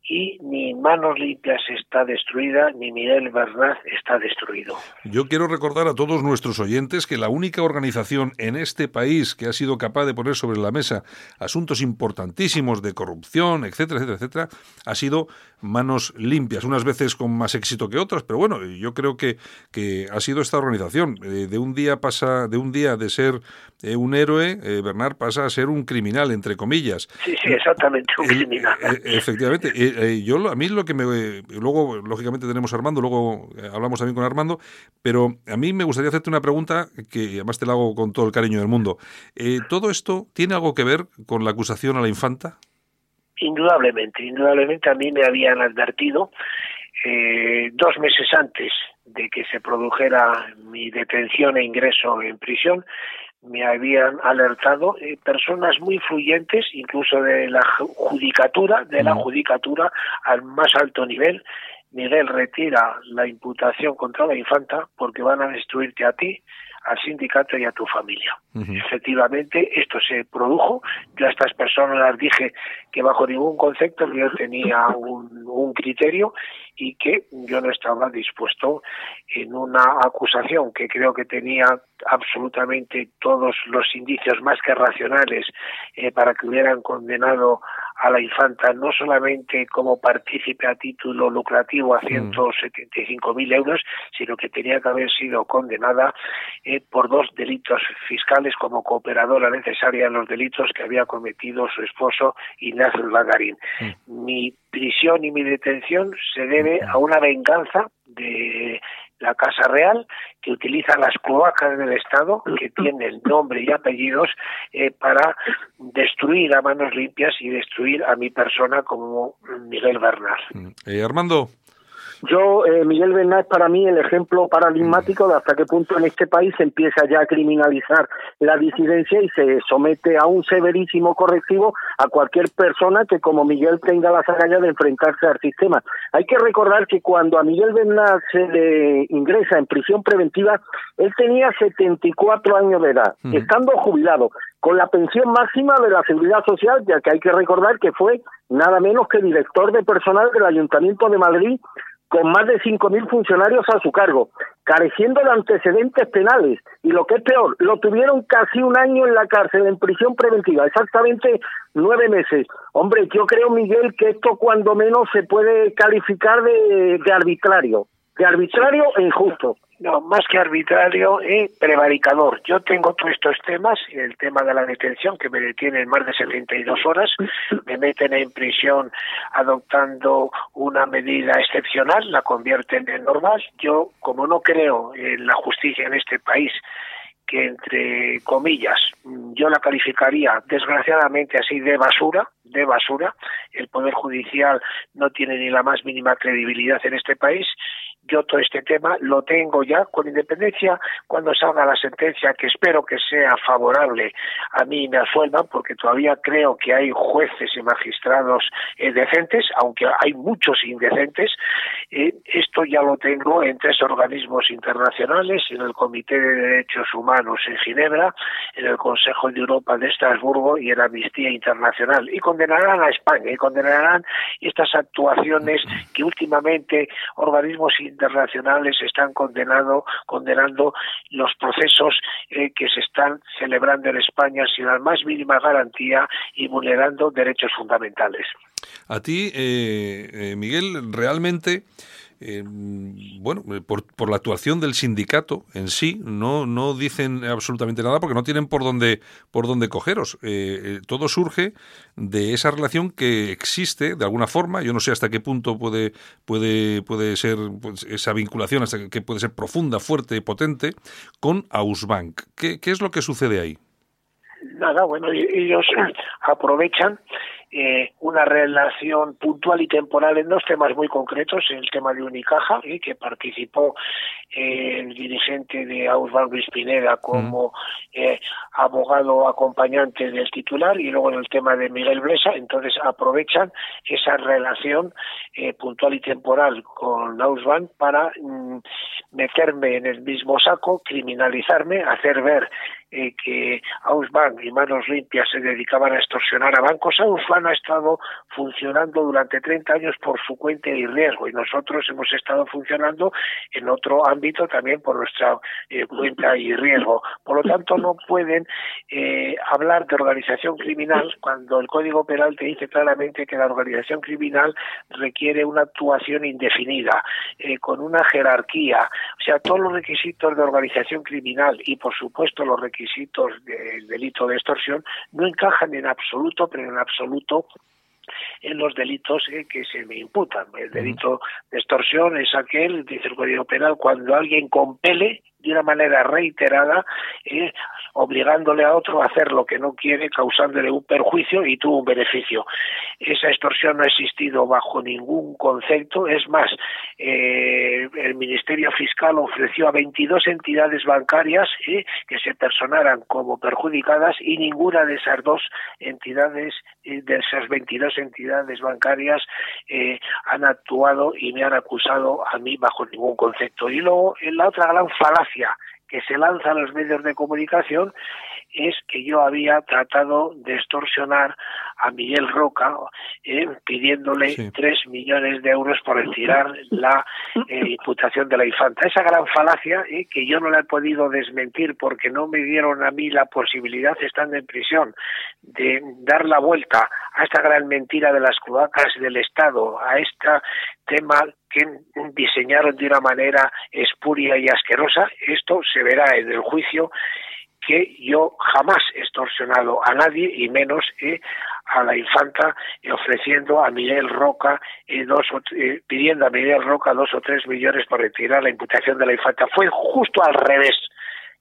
y ni Manos Limpias está destruida, ni Miguel Bernat está destruido. Yo quiero recordar a todos nuestros oyentes que la única organización en este país que ha sido capaz de poner sobre la mesa asuntos importantísimos de corrupción, etcétera, etcétera, etcétera, ha sido Manos Limpias, unas veces con más éxito que otras, pero bueno, yo creo que, que ha sido esta organización. Eh, de un día pasa, de un día de ser eh, un héroe, eh, Bernard pasa a ser un criminal, entre comillas. Sí, sí, exactamente, un criminal. efectivamente, yo a mí lo que me... luego, lógicamente, tenemos a Armando, luego hablamos también con Armando, pero a mí me gustaría hacerte una pregunta que además te la hago con todo el cariño del mundo. ¿Todo esto tiene algo que ver con la acusación a la infanta? Indudablemente, indudablemente a mí me habían advertido eh, dos meses antes de que se produjera mi detención e ingreso en prisión, me habían alertado eh, personas muy influyentes, incluso de la judicatura, de la judicatura al más alto nivel. Miguel retira la imputación contra la infanta porque van a destruirte a ti, al sindicato y a tu familia. Efectivamente, esto se produjo. Yo a estas personas las dije que bajo ningún concepto yo tenía un, un criterio y que yo no estaba dispuesto en una acusación que creo que tenía absolutamente todos los indicios más que racionales eh, para que hubieran condenado a la infanta no solamente como partícipe a título lucrativo a 175.000 mm. euros, sino que tenía que haber sido condenada eh, por dos delitos fiscales como cooperadora necesaria en los delitos que había cometido su esposo Ignacio Lagarín. Mm. Mi prisión y mi detención se debe a una venganza de la Casa Real, que utiliza las cloacas del Estado, que tiene el nombre y apellidos, eh, para destruir a manos limpias y destruir a mi persona como Miguel Bernal. Eh, Armando. Yo, eh, Miguel Bernal es para mí el ejemplo paradigmático de hasta qué punto en este país se empieza ya a criminalizar la disidencia y se somete a un severísimo correctivo a cualquier persona que como Miguel tenga la agallas de enfrentarse al sistema. Hay que recordar que cuando a Miguel Bernal se le ingresa en prisión preventiva, él tenía 74 años de edad, estando jubilado, con la pensión máxima de la Seguridad Social, ya que hay que recordar que fue nada menos que director de personal del Ayuntamiento de Madrid con más de 5.000 funcionarios a su cargo, careciendo de antecedentes penales y lo que es peor, lo tuvieron casi un año en la cárcel, en prisión preventiva, exactamente nueve meses. Hombre, yo creo, Miguel, que esto cuando menos se puede calificar de, de arbitrario, de arbitrario e injusto. No, más que arbitrario, eh, prevaricador. Yo tengo todos estos temas, el tema de la detención, que me detienen más de 72 horas, me meten en prisión adoptando una medida excepcional, la convierten en normal. Yo, como no creo en la justicia en este país, que entre comillas yo la calificaría desgraciadamente así de basura, de basura. El Poder Judicial no tiene ni la más mínima credibilidad en este país yo todo este tema lo tengo ya con independencia. Cuando salga la sentencia que espero que sea favorable a mí y me asuelvan porque todavía creo que hay jueces y magistrados eh, decentes aunque hay muchos indecentes. Eh, esto ya lo tengo en tres organismos internacionales en el Comité de Derechos Humanos en Ginebra en el Consejo de Europa de Estrasburgo y en Amnistía Internacional. Y condenarán a España y condenarán estas actuaciones que últimamente organismos están condenado, condenando los procesos eh, que se están celebrando en España sin la más mínima garantía y vulnerando derechos fundamentales. A ti, eh, eh, Miguel, realmente eh, bueno, eh, por, por, la actuación del sindicato en sí, no, dicen absolutamente nada porque no tienen por dónde, por dónde cogeros. Eh, todo surge de esa relación que existe de alguna forma, yo no sé hasta qué punto puede, puede, puede ser pues, esa vinculación, hasta que puede ser profunda, fuerte, potente, con Ausbank. ¿Qué, qué es lo que sucede ahí? Nada, bueno, ellos aprovechan eh, una relación puntual y temporal en dos temas muy concretos, el tema de Unicaja, y que participó eh, el dirigente de Ausbank Luis Pineda como eh, abogado acompañante del titular, y luego en el tema de Miguel Blesa, entonces aprovechan esa relación puntual y temporal con Ausbank para mm, meterme en el mismo saco, criminalizarme, hacer ver eh, que Ausbank y Manos Limpias se dedicaban a extorsionar a bancos. Ausbank ha estado funcionando durante 30 años por su cuenta y riesgo y nosotros hemos estado funcionando en otro ámbito también por nuestra eh, cuenta y riesgo. Por lo tanto, no pueden eh, hablar de organización criminal cuando el Código Penal te dice claramente que la organización criminal requiere una actuación indefinida, eh, con una jerarquía. O sea, todos los requisitos de organización criminal y, por supuesto, los requisitos del delito de extorsión no encajan en absoluto, pero en absoluto en los delitos que se me imputan. El delito de extorsión es aquel, dice el Código Penal, cuando alguien compele de una manera reiterada, eh, obligándole a otro a hacer lo que no quiere, causándole un perjuicio y tuvo un beneficio. Esa extorsión no ha existido bajo ningún concepto. Es más, eh, el Ministerio Fiscal ofreció a 22 entidades bancarias eh, que se personaran como perjudicadas y ninguna de esas dos entidades, de esas 22 entidades bancarias, han actuado y me han acusado a mí bajo ningún concepto. Y luego, la otra gran falacia que se lanza a los medios de comunicación es que yo había tratado de extorsionar a Miguel Roca eh, pidiéndole tres millones de euros por retirar la eh, imputación de la infanta. Esa gran falacia eh, que yo no la he podido desmentir porque no me dieron a mí la posibilidad, estando en prisión, de dar la vuelta a esta gran mentira de las cloacas del Estado, a este tema que diseñaron de una manera espuria y asquerosa. Esto se verá en el juicio que yo jamás he extorsionado a nadie y menos eh, a la infanta eh, ofreciendo a Miguel Roca eh, dos eh, pidiendo a Miguel Roca dos o tres millones por retirar la imputación de la infanta fue justo al revés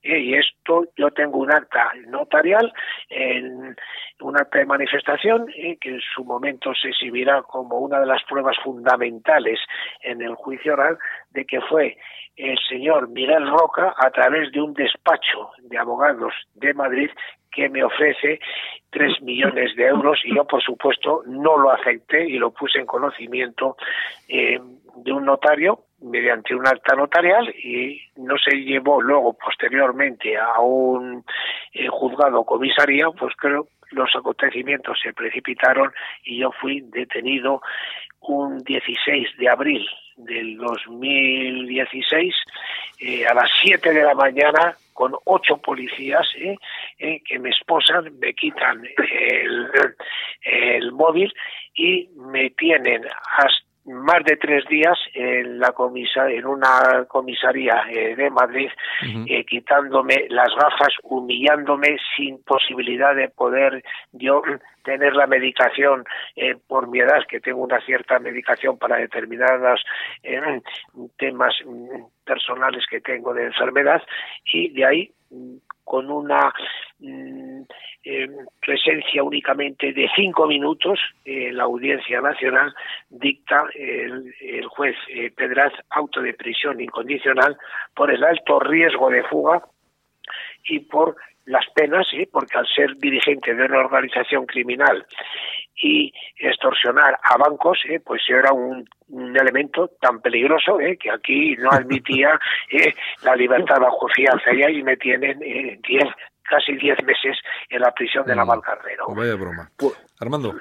y esto yo tengo un acta notarial en un acta de manifestación que en su momento se exhibirá como una de las pruebas fundamentales en el juicio oral de que fue el señor Miguel Roca a través de un despacho de abogados de Madrid que me ofrece tres millones de euros y yo por supuesto no lo acepté y lo puse en conocimiento eh, de un notario mediante un acta notarial y no se llevó luego posteriormente a un eh, juzgado o comisaría pues creo los acontecimientos se precipitaron y yo fui detenido un 16 de abril del 2016 eh, a las 7 de la mañana con ocho policías eh, eh, que me esposan, me quitan el, el móvil y me tienen hasta más de tres días en la comisa en una comisaría eh, de Madrid eh, quitándome las gafas humillándome sin posibilidad de poder yo tener la medicación eh, por mi edad que tengo una cierta medicación para determinados temas mm, personales que tengo de enfermedad y de ahí mm, con una mm, eh, presencia únicamente de cinco minutos, la Audiencia Nacional dicta el, juez eh, Pedraz auto de prisión incondicional por el alto riesgo de fuga y por las penas, ¿sí? porque al ser dirigente de una organización criminal y extorsionar a bancos, ¿eh? pues era un, elemento tan peligroso ¿eh? que aquí no admitía ¿eh? la libertad bajo fianza y ahí me tienen diez, casi diez meses en la prisión de la Valcarrero. Mm. vaya broma. Pues, Armando.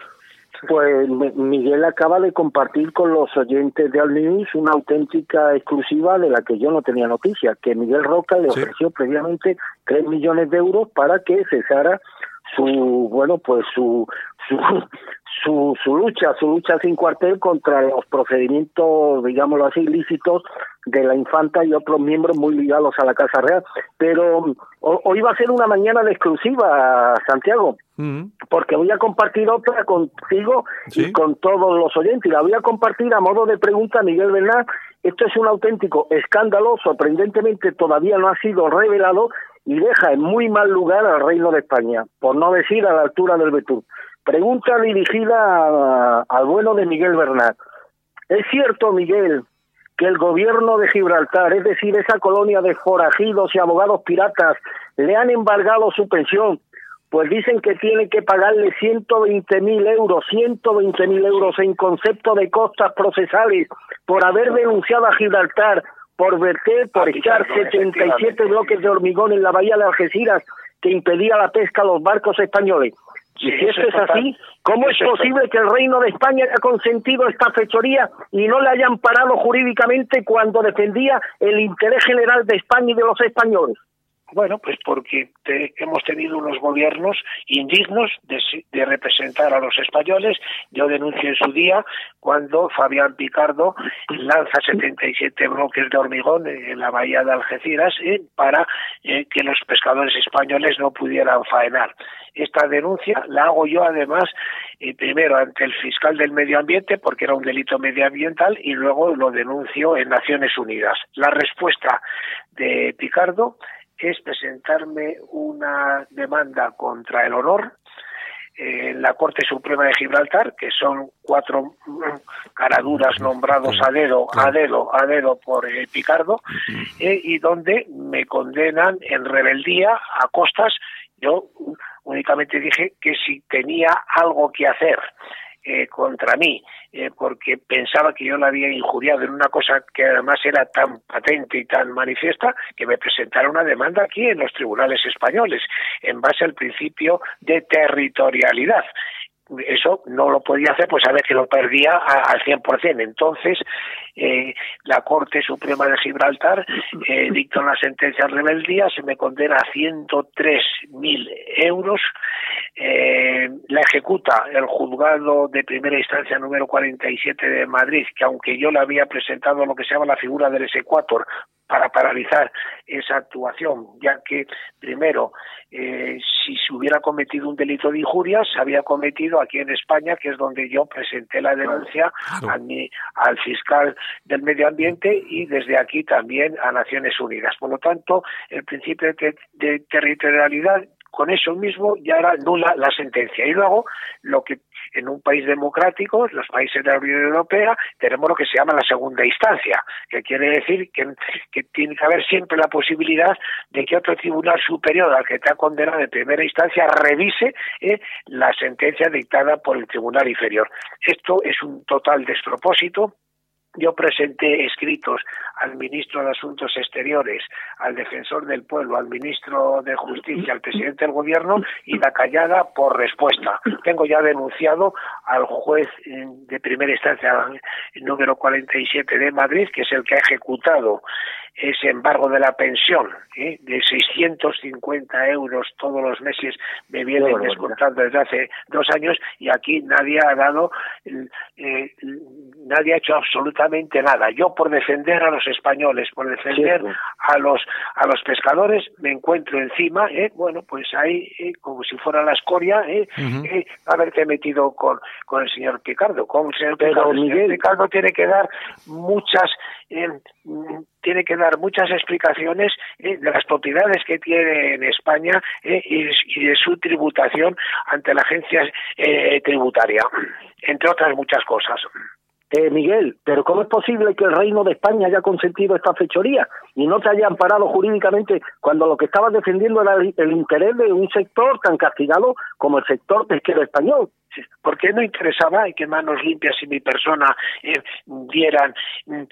Pues Miguel acaba de compartir con los oyentes de All News una auténtica exclusiva de la que yo no tenía noticia, que Miguel Roca le ofreció previamente tres millones de euros para que cesara su bueno pues su su, su, su lucha, su lucha sin cuartel contra los procedimientos, digámoslo así, ilícitos de la infanta y otros miembros muy ligados a la Casa Real. Pero hoy va a ser una mañana de exclusiva, Santiago, mm. porque voy a compartir otra contigo y con todos los oyentes. Y la voy a compartir a modo de pregunta Miguel Bernal. Esto es un auténtico escándalo, sorprendentemente todavía no ha sido revelado y deja en muy mal lugar al Reino de España, por no decir a la altura del Betún. Pregunta dirigida al bueno de Miguel Bernat. ¿Es cierto, Miguel, que el gobierno de Gibraltar, es decir, esa colonia de forajidos y abogados piratas, le han embargado su pensión? Pues dicen que tiene que pagarle 120 mil euros, 120 mil euros en concepto de costas procesales por haber denunciado a Gibraltar por verter, por echar 77 bloques de hormigón en la bahía de Algeciras que impedía la pesca a los barcos españoles. Y si eso es así, ¿cómo es posible que el Reino de España haya consentido esta fechoría y no le hayan parado jurídicamente cuando defendía el interés general de España y de los españoles? Bueno, pues porque hemos tenido unos gobiernos indignos de, representar a los españoles. Yo denuncio en su día cuando Fabián Picardo lanza 77 bloques de hormigón en la bahía de Algeciras eh, para eh, que los pescadores españoles no pudieran faenar. Esta denuncia la hago yo además eh, primero ante el fiscal del medio ambiente porque era un delito medioambiental y luego lo denuncio en Naciones Unidas. La respuesta de Picardo es presentarme una demanda contra el honor en la Corte Suprema de Gibraltar, que son cuatro caraduras nombrados a dedo, a dedo, a dedo por eh, Picardo, eh, y donde me condenan en rebeldía a costas. Yo únicamente dije que si tenía algo que hacer eh, contra mí, eh, porque pensaba que yo la había injuriado en una cosa que además era tan patente y tan manifiesta que me presentara una demanda aquí en los tribunales españoles, en base al principio de territorialidad eso no lo podía hacer, pues ver que lo perdía al 100%. Entonces, eh, la Corte Suprema de Gibraltar eh, dictó una sentencia de rebeldía, se me condena a 103.000 euros, eh, la ejecuta el juzgado de primera instancia número 47 de Madrid, que aunque yo le había presentado lo que se llama la figura del exequator para paralizar esa actuación, ya que primero, eh, si se hubiera cometido un delito de injurias, se había cometido aquí en España, que es donde yo presenté la denuncia al fiscal del medio ambiente y desde aquí también a Naciones Unidas. Por lo tanto, el principio de territorialidad con eso mismo ya era nula la sentencia. Y luego, lo que en un país democrático, los países de la Unión Europea, tenemos lo que se llama la segunda instancia, que quiere decir que, tiene que haber siempre la posibilidad de que otro tribunal superior al que te ha condenado en primera instancia revise eh, la sentencia dictada por el tribunal inferior. Esto es un total despropósito yo presenté escritos al ministro de Asuntos Exteriores, al defensor del pueblo, al ministro de Justicia, al presidente del gobierno y la callada por respuesta. Tengo ya denunciado al juez eh, de primera instancia número 47 de Madrid, que es el que ha ejecutado ese embargo de la pensión ¿eh? de 650 euros todos los meses me vienen descontando desde hace dos años y aquí nadie ha dado eh, nadie ha hecho absolutamente nada yo por defender a los españoles por defender a los a los pescadores me encuentro encima ¿eh? bueno pues ahí ¿eh? como si fuera la escoria ¿eh? ¿eh? haberte metido con con el señor Picardo con el señor Picardo, el señor Picardo tiene que dar muchas tiene que dar muchas explicaciones eh, de las propiedades que tiene en España eh, y, de su tributación ante la agencia eh, tributaria, entre otras muchas cosas. Miguel, pero ¿cómo es posible que el Reino de España haya consentido esta fechoría y no te haya amparado jurídicamente cuando lo que estabas defendiendo era el interés de un sector tan castigado como el sector pesquero español? ¿Por qué no interesaba que Manos Limpias y mi persona eh, dieran mm,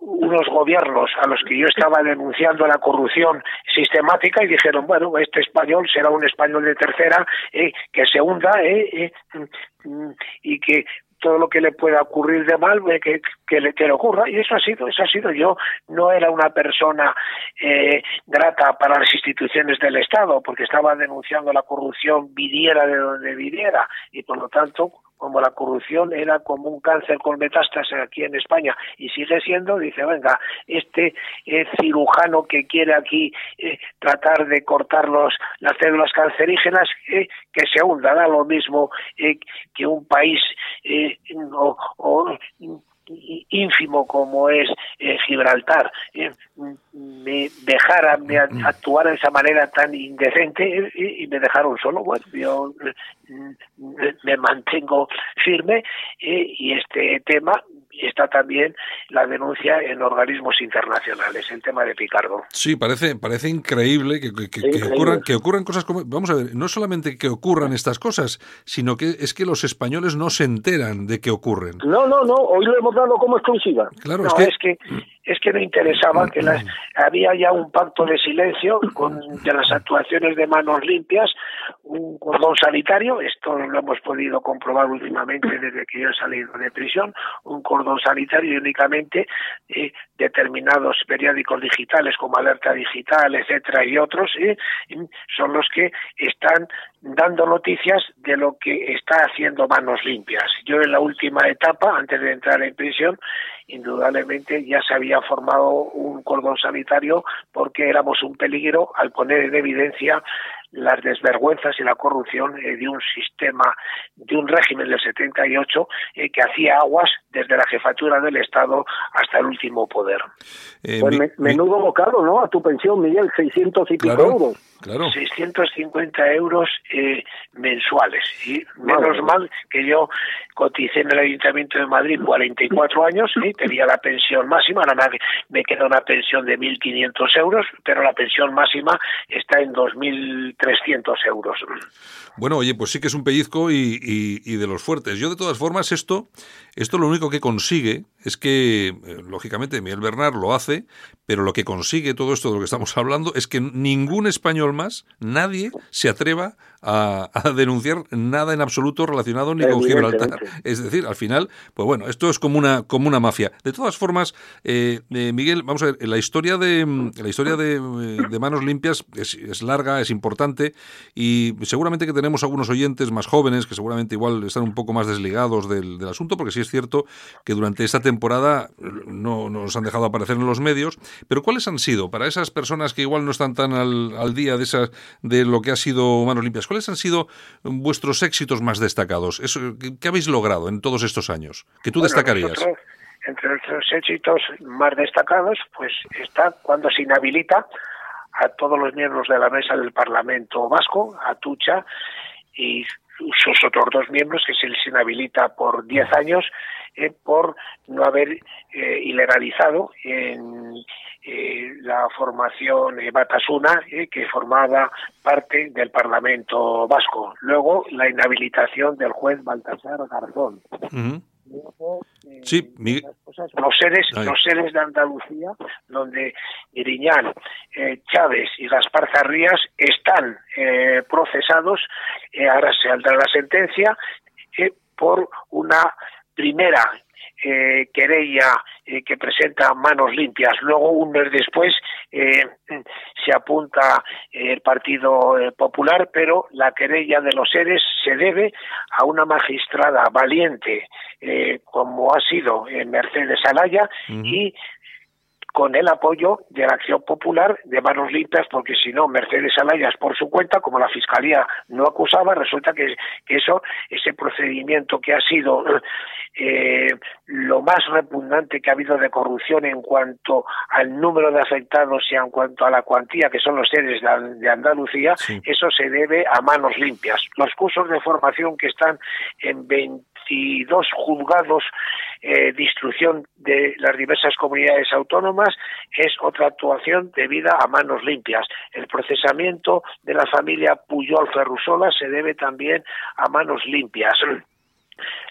unos gobiernos a los que yo estaba denunciando la corrupción sistemática y dijeron, bueno, este español será un español de tercera eh, que se hunda eh, mm, mm, y que todo lo que le pueda ocurrir de mal que, que, le, que le ocurra y eso ha sido eso ha sido. Yo no era una persona eh, grata para las instituciones del Estado porque estaba denunciando la corrupción viniera de donde viniera y por lo tanto como la corrupción era como un cáncer con metástasis aquí en España y sigue siendo, dice, venga, este eh, cirujano que quiere aquí eh, tratar de cortar los, las células cancerígenas, eh, que se hunda, da lo mismo que un país o, ínfimo como es Gibraltar. Me dejaran me actuar de esa manera tan indecente y, me dejaron solo bueno yo me mantengo firme y este tema está también la denuncia en organismos internacionales, el tema de Picardo. Sí, parece, parece increíble que, Ocurran, que ocurran cosas como... Vamos a ver, no solamente que ocurran estas cosas, sino que es que los españoles no se enteran de que ocurren. No, no, no, hoy lo hemos dado como exclusiva. Claro, es, que... es que no interesaba que las, había ya un pacto de silencio con de las actuaciones de manos limpias, un cordón sanitario, esto lo hemos podido comprobar últimamente desde que yo he salido de prisión, un cordón sanitario y únicamente eh, determinados periódicos digitales como Alerta Digital, etcétera, y otros, eh, son los que están dando noticias de lo que está haciendo Manos Limpias. Yo en la última etapa, antes de entrar en prisión, indudablemente ya se había formado un cordón sanitario porque éramos un peligro al poner en evidencia las desvergüenzas y la corrupción eh, de un sistema, de un régimen del 78 eh, que hacía aguas desde la jefatura del Estado hasta el último poder. Eh, pues menudo bocado, ¿no? A tu pensión, Miguel, 600 y pico euros. Claro. 650 euros mensuales. Y menos mal que yo coticé en el Ayuntamiento de Madrid 44 años y tenía la pensión máxima, ahora me queda una pensión de 1.500 euros, pero la pensión máxima está en 2.300 euros. Bueno, oye, pues sí que es un pellizco y, y, de los fuertes. Yo, de todas formas, esto, esto lo único que consigue es que, eh, lógicamente, Miguel Bernard lo hace, pero lo que consigue todo esto de lo que estamos hablando es que ningún español más, nadie, se atreva a, denunciar nada en absoluto relacionado ni con Gibraltar. Es decir, al final, pues bueno, esto es como una, como una mafia. De todas formas, eh, eh, Miguel, vamos a ver, la historia de, la historia de, Manos Limpias es, larga, es importante y seguramente que tenemos algunos oyentes más jóvenes que seguramente igual están un poco más desligados del, del asunto, porque sí es cierto que durante esta temporada no nos han dejado aparecer en los medios, pero ¿cuáles han sido para esas personas que igual no están tan al, al día de, esas, de lo que ha sido Manos Limpias? ¿Cuáles han sido vuestros éxitos más destacados? Eso, ¿Qué habéis logrado en todos estos años? ¿Que tú destacarías? entre nuestros éxitos más destacados, pues está cuando se inhabilita a todos los miembros de la mesa del Parlamento Vasco, a Tucha y sus otros dos miembros que se les inhabilita por 10 años eh, por no haber eh, ilegalizado en eh, la formación Batasuna, que formaba parte del Parlamento vasco. Luego, la inhabilitación del juez Baltasar Garzón. sí, los seres, los seres de Andalucía, donde Iriñán, Chávez y Gaspar Zarrías están procesados, ahora se saldrá la sentencia, por una primera eh, querella eh, que presenta manos limpias. Luego, un mes después, eh, se apunta el Partido Popular, pero la querella de los seres se debe a una magistrada valiente, como ha sido Mercedes Alaya, y con el apoyo de la acción popular de manos limpias, porque si no, Mercedes Alayas por su cuenta, como la Fiscalía no acusaba, resulta que, eso, ese procedimiento que ha sido eh, lo más repugnante que ha habido de corrupción en cuanto al número de afectados y en cuanto a la cuantía que son los seres de, Andalucía, eso se debe a manos limpias. Los cursos de formación que están en 22 juzgados eh, de instrucción de las diversas comunidades autónomas es otra actuación debida a manos limpias. El procesamiento de la familia Puyol Ferrusola se debe también a manos limpias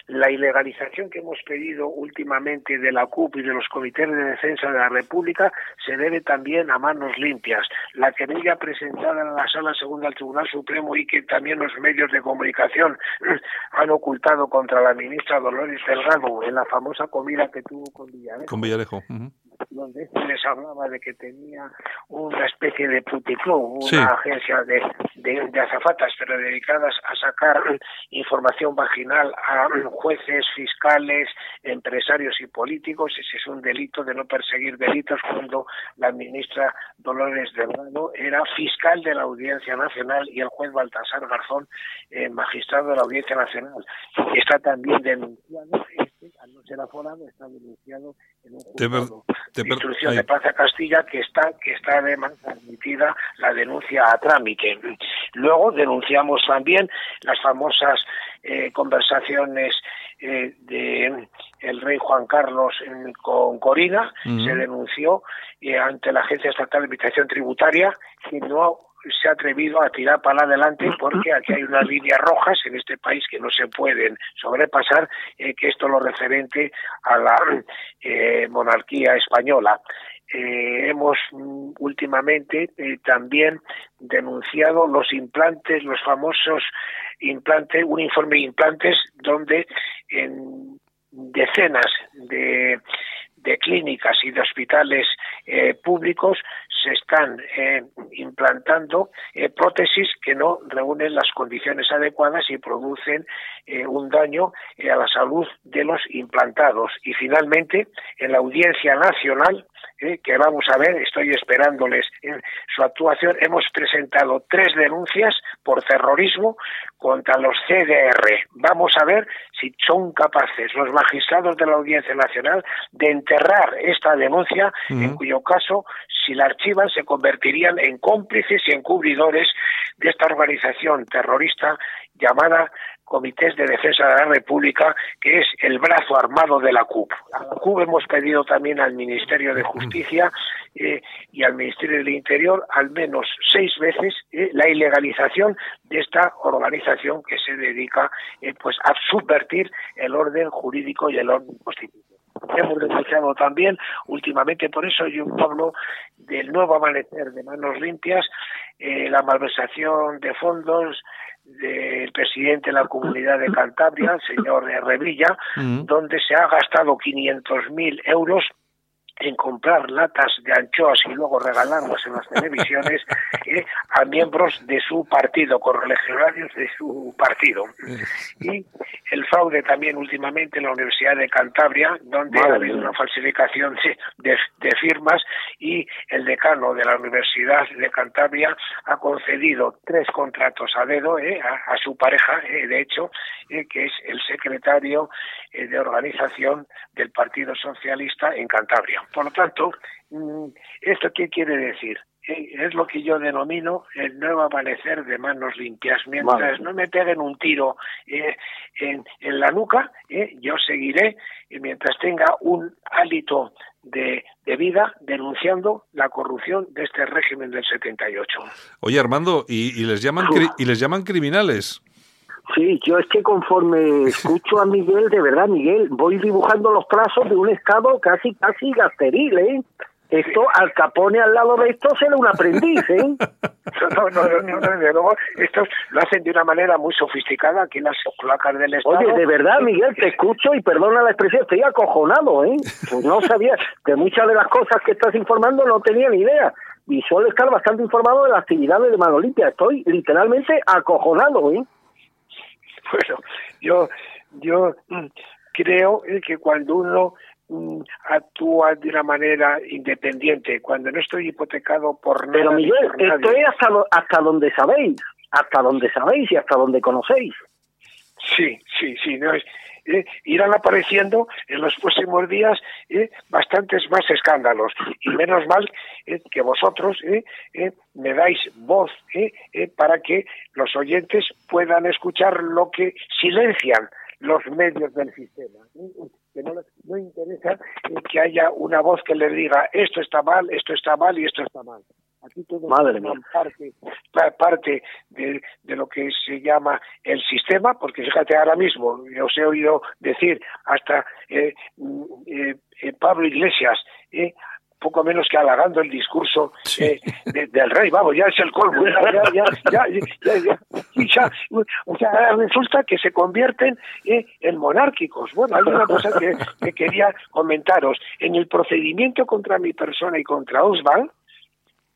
la ilegalización que hemos pedido últimamente de la CUP y de los comités de defensa de la República se debe también a manos limpias. La querella presentada en la Sala Segunda del Tribunal Supremo y que también los medios de comunicación han ocultado contra la ministra Dolores Delgado en la famosa comida que tuvo con Villarejo. Con Villarejo donde les hablaba de que tenía una especie de puticlub, una agencia de, de, azafatas, pero dedicadas a sacar información vaginal a jueces, fiscales, empresarios y políticos. Ese es un delito de no perseguir delitos cuando la ministra Dolores Delgado era fiscal de la Audiencia Nacional y el juez Baltasar Garzón, eh, magistrado de la Audiencia Nacional. Está también denunciado, al no ser aforado, está denunciado en un juzgado. de instrucción de Plaza Castilla que está que está además admitida la denuncia a trámite. Luego denunciamos también las famosas eh, conversaciones eh, de el rey Juan Carlos con Corina, se denunció ante la Agencia Estatal de Administración Tributaria que no se ha atrevido a tirar para adelante porque aquí hay unas líneas rojas en este país que no se pueden sobrepasar, eh, que esto lo referente a la eh, monarquía española. Eh, hemos mm, últimamente también denunciado los implantes, los famosos implantes, un informe de implantes donde en decenas de de clínicas y de hospitales eh, públicos se están eh, implantando eh, prótesis que no reúnen las condiciones adecuadas y producen un daño a la salud de los implantados. Y finalmente, en la audiencia nacional, que vamos a ver, estoy esperándoles en su actuación, hemos presentado tres denuncias por terrorismo contra los CDR. Vamos a ver si son capaces los magistrados de la Audiencia Nacional de enterrar esta denuncia, en cuyo caso, si la archivan, se convertirían en cómplices y encubridores de esta organización terrorista llamada Comités de Defensa de la República, que es el brazo armado de la CUP. A la CUP hemos pedido también al Ministerio de Justicia eh, y al Ministerio del Interior al menos seis veces eh, la ilegalización de esta organización que se dedica eh, pues a subvertir el orden jurídico y el orden constitucional hemos denunciado también últimamente, por eso yo hablo del nuevo amanecer de manos limpias, la malversación de fondos, del presidente de la comunidad de Cantabria, el señor Revilla, mm. donde se ha gastado 500.000 euros en comprar latas de anchoas y luego regalarlas en las televisiones eh, a miembros de su partido, correligionarios de su partido. Y el fraude también últimamente en la Universidad de Cantabria, donde ha habido una falsificación de, firmas y el decano de la Universidad de Cantabria ha concedido tres contratos a dedo eh, a, su pareja, eh, de hecho, que es el secretario de organización del Partido Socialista en Cantabria. Por lo tanto, mm, ¿esto qué quiere decir? Eh, es lo que yo denomino el nuevo amanecer de manos limpias. Mientras no me peguen un tiro eh, en, la nuca, eh, yo seguiré, y mientras tenga un hálito de, vida, denunciando la corrupción de este régimen del 78. Oye, Armando, ¿y, les, llaman ¿y les llaman criminales? Sí, yo es que conforme escucho a Miguel, de verdad, Miguel, voy dibujando los trazos de un estado casi, casi gasteril, ¿eh? Esto, al Capone al lado de esto, será un aprendiz, ¿eh? No, no, no, desde luego, estos lo hacen de una manera muy sofisticada aquí en las placas del Estado. Oye, de verdad, Miguel, te escucho y perdona la expresión, estoy acojonado, ¿eh? Pues no sabía, de muchas de las cosas que estás informando no tenía ni idea. Y suelo estar bastante informado de las actividades de Mano Limpia. Estoy literalmente acojonado, ¿eh? Bueno, yo, yo mm, creo que cuando uno mm, actúa de una manera independiente, cuando no estoy hipotecado por nada. Pero Miguel, esto es hasta, hasta donde sabéis, hasta donde sabéis y hasta donde conocéis. Sí, sí, sí, no es, eh, irán apareciendo en los próximos días eh, bastantes más escándalos. Y menos mal eh, que vosotros me dais voz para que los oyentes puedan escuchar lo que silencian los medios del sistema. Que no, no interesa que haya una voz que les diga esto está mal, esto está mal y esto está mal. Aquí todo Madre parte, parte de, de, lo que se llama el sistema, porque fíjate ahora mismo, os he oído decir hasta eh, eh, eh Pablo Iglesias, eh, poco menos que halagando el discurso eh, del rey, vamos, ya es el colmo, ya, ya, ya, ya, o sea, resulta que se convierten en monárquicos. Bueno, hay una cosa que, que, quería comentaros. En el procedimiento contra mi persona y contra Osvaldo,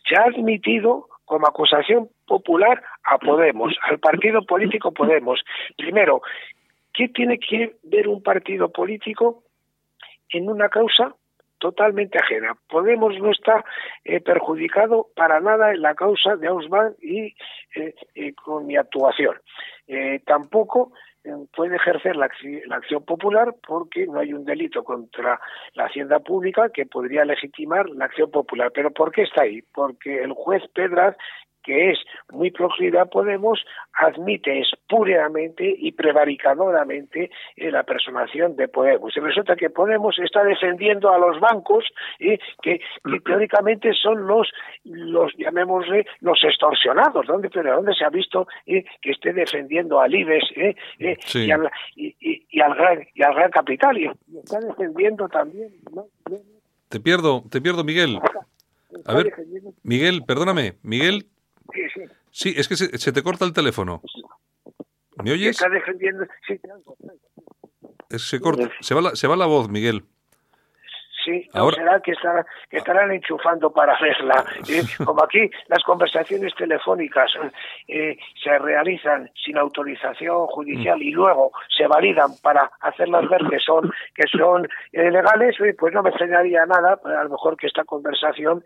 se ha admitido como acusación popular a Podemos, al partido político Podemos. Primero, ¿qué tiene que ver un partido político en una causa totalmente ajena? Podemos no está eh, perjudicado para nada en la causa de Ausman y eh, eh, con mi actuación. tampoco puede ejercer la, acción popular porque no hay un delito contra la hacienda pública que podría legitimar la acción popular. ¿Pero por qué está ahí? Porque el juez Pedraz que es muy proclivida a Podemos, admite espuriamente y prevaricadoramente eh, la personación de Podemos. Y resulta que Podemos está defendiendo a los bancos eh, que, teóricamente son los, los llamémosle, los extorsionados. ¿Dónde, pero ¿dónde se ha visto eh, que esté defendiendo al IBEX y, al, y, al gran, y al gran capital? Y está defendiendo también... Te pierdo, te pierdo, Miguel. A ver, Miguel, perdóname, Miguel. Sí, sí. Sí, es que se, te corta el teléfono. ¿Me oyes? Está defendiendo. Sí, se, corta, se, va la, se va la voz, Miguel. Sí, Ahora... será que, que estarán enchufando para verla. Eh, como aquí las conversaciones telefónicas eh, se realizan sin autorización judicial y luego se validan para hacerlas ver que son que son eh, legales, pues no me extrañaría nada, a lo mejor que esta conversación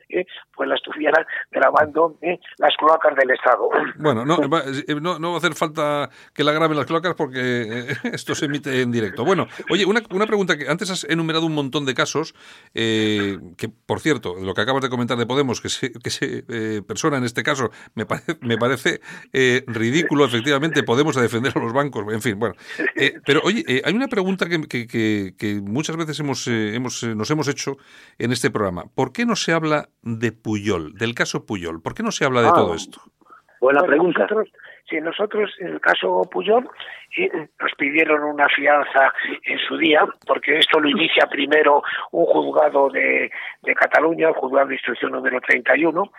pues la estuvieran grabando las cloacas del Estado. Bueno, no, no, no va a hacer falta que la graben las cloacas porque esto se emite en directo. Bueno, oye, una, una pregunta que antes has enumerado un montón de casos eh, que por cierto, lo que acabas de comentar de Podemos, que se, que se eh, persona en este caso, me, parece me parece eh, ridículo, efectivamente, Podemos a defender a los bancos, en fin, bueno. pero oye, hay una pregunta que, que, que, muchas veces hemos, hemos, nos hemos hecho en este programa. ¿Por qué no se habla de Puyol, del caso Puyol? ¿Por qué no se habla de ah, todo esto? Buena pregunta. Si nosotros, en el caso Puyol, nos pidieron una fianza en su día, porque esto lo inicia primero un juzgado de, de Cataluña, el juzgado de instrucción número 31,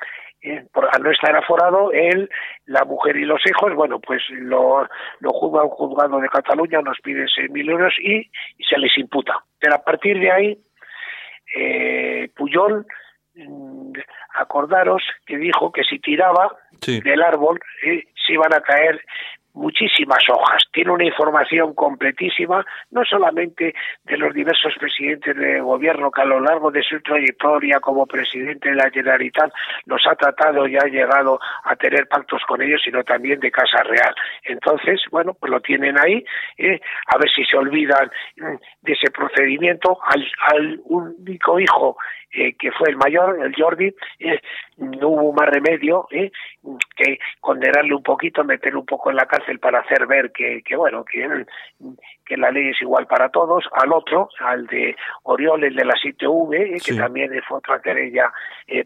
eh, por, al no estar aforado, él, la mujer y los hijos, bueno, pues lo, lo juzga un juzgado de Cataluña, nos pide 6.000 euros y, se les imputa. Pero a partir de ahí, eh, Puyol, mm, acordaros que dijo que si tiraba del árbol eh, se iban a caer muchísimas hojas, tiene una información completísima, no solamente de los diversos presidentes de gobierno que a lo largo de su trayectoria como presidente de la Generalitat los ha tratado y ha llegado a tener pactos con ellos, sino también de Casa Real. Entonces, bueno, pues lo tienen ahí, eh, a ver si se olvidan mm, de ese procedimiento. Al, al único hijo eh, que fue el mayor, el Jordi, eh, no hubo más remedio eh, que condenarle un poquito, meterle un poco en la cárcel para hacer ver que, que bueno, que, que la ley es igual para todos. Al otro, al de Oriol, el de la ITV, que también fue otra querella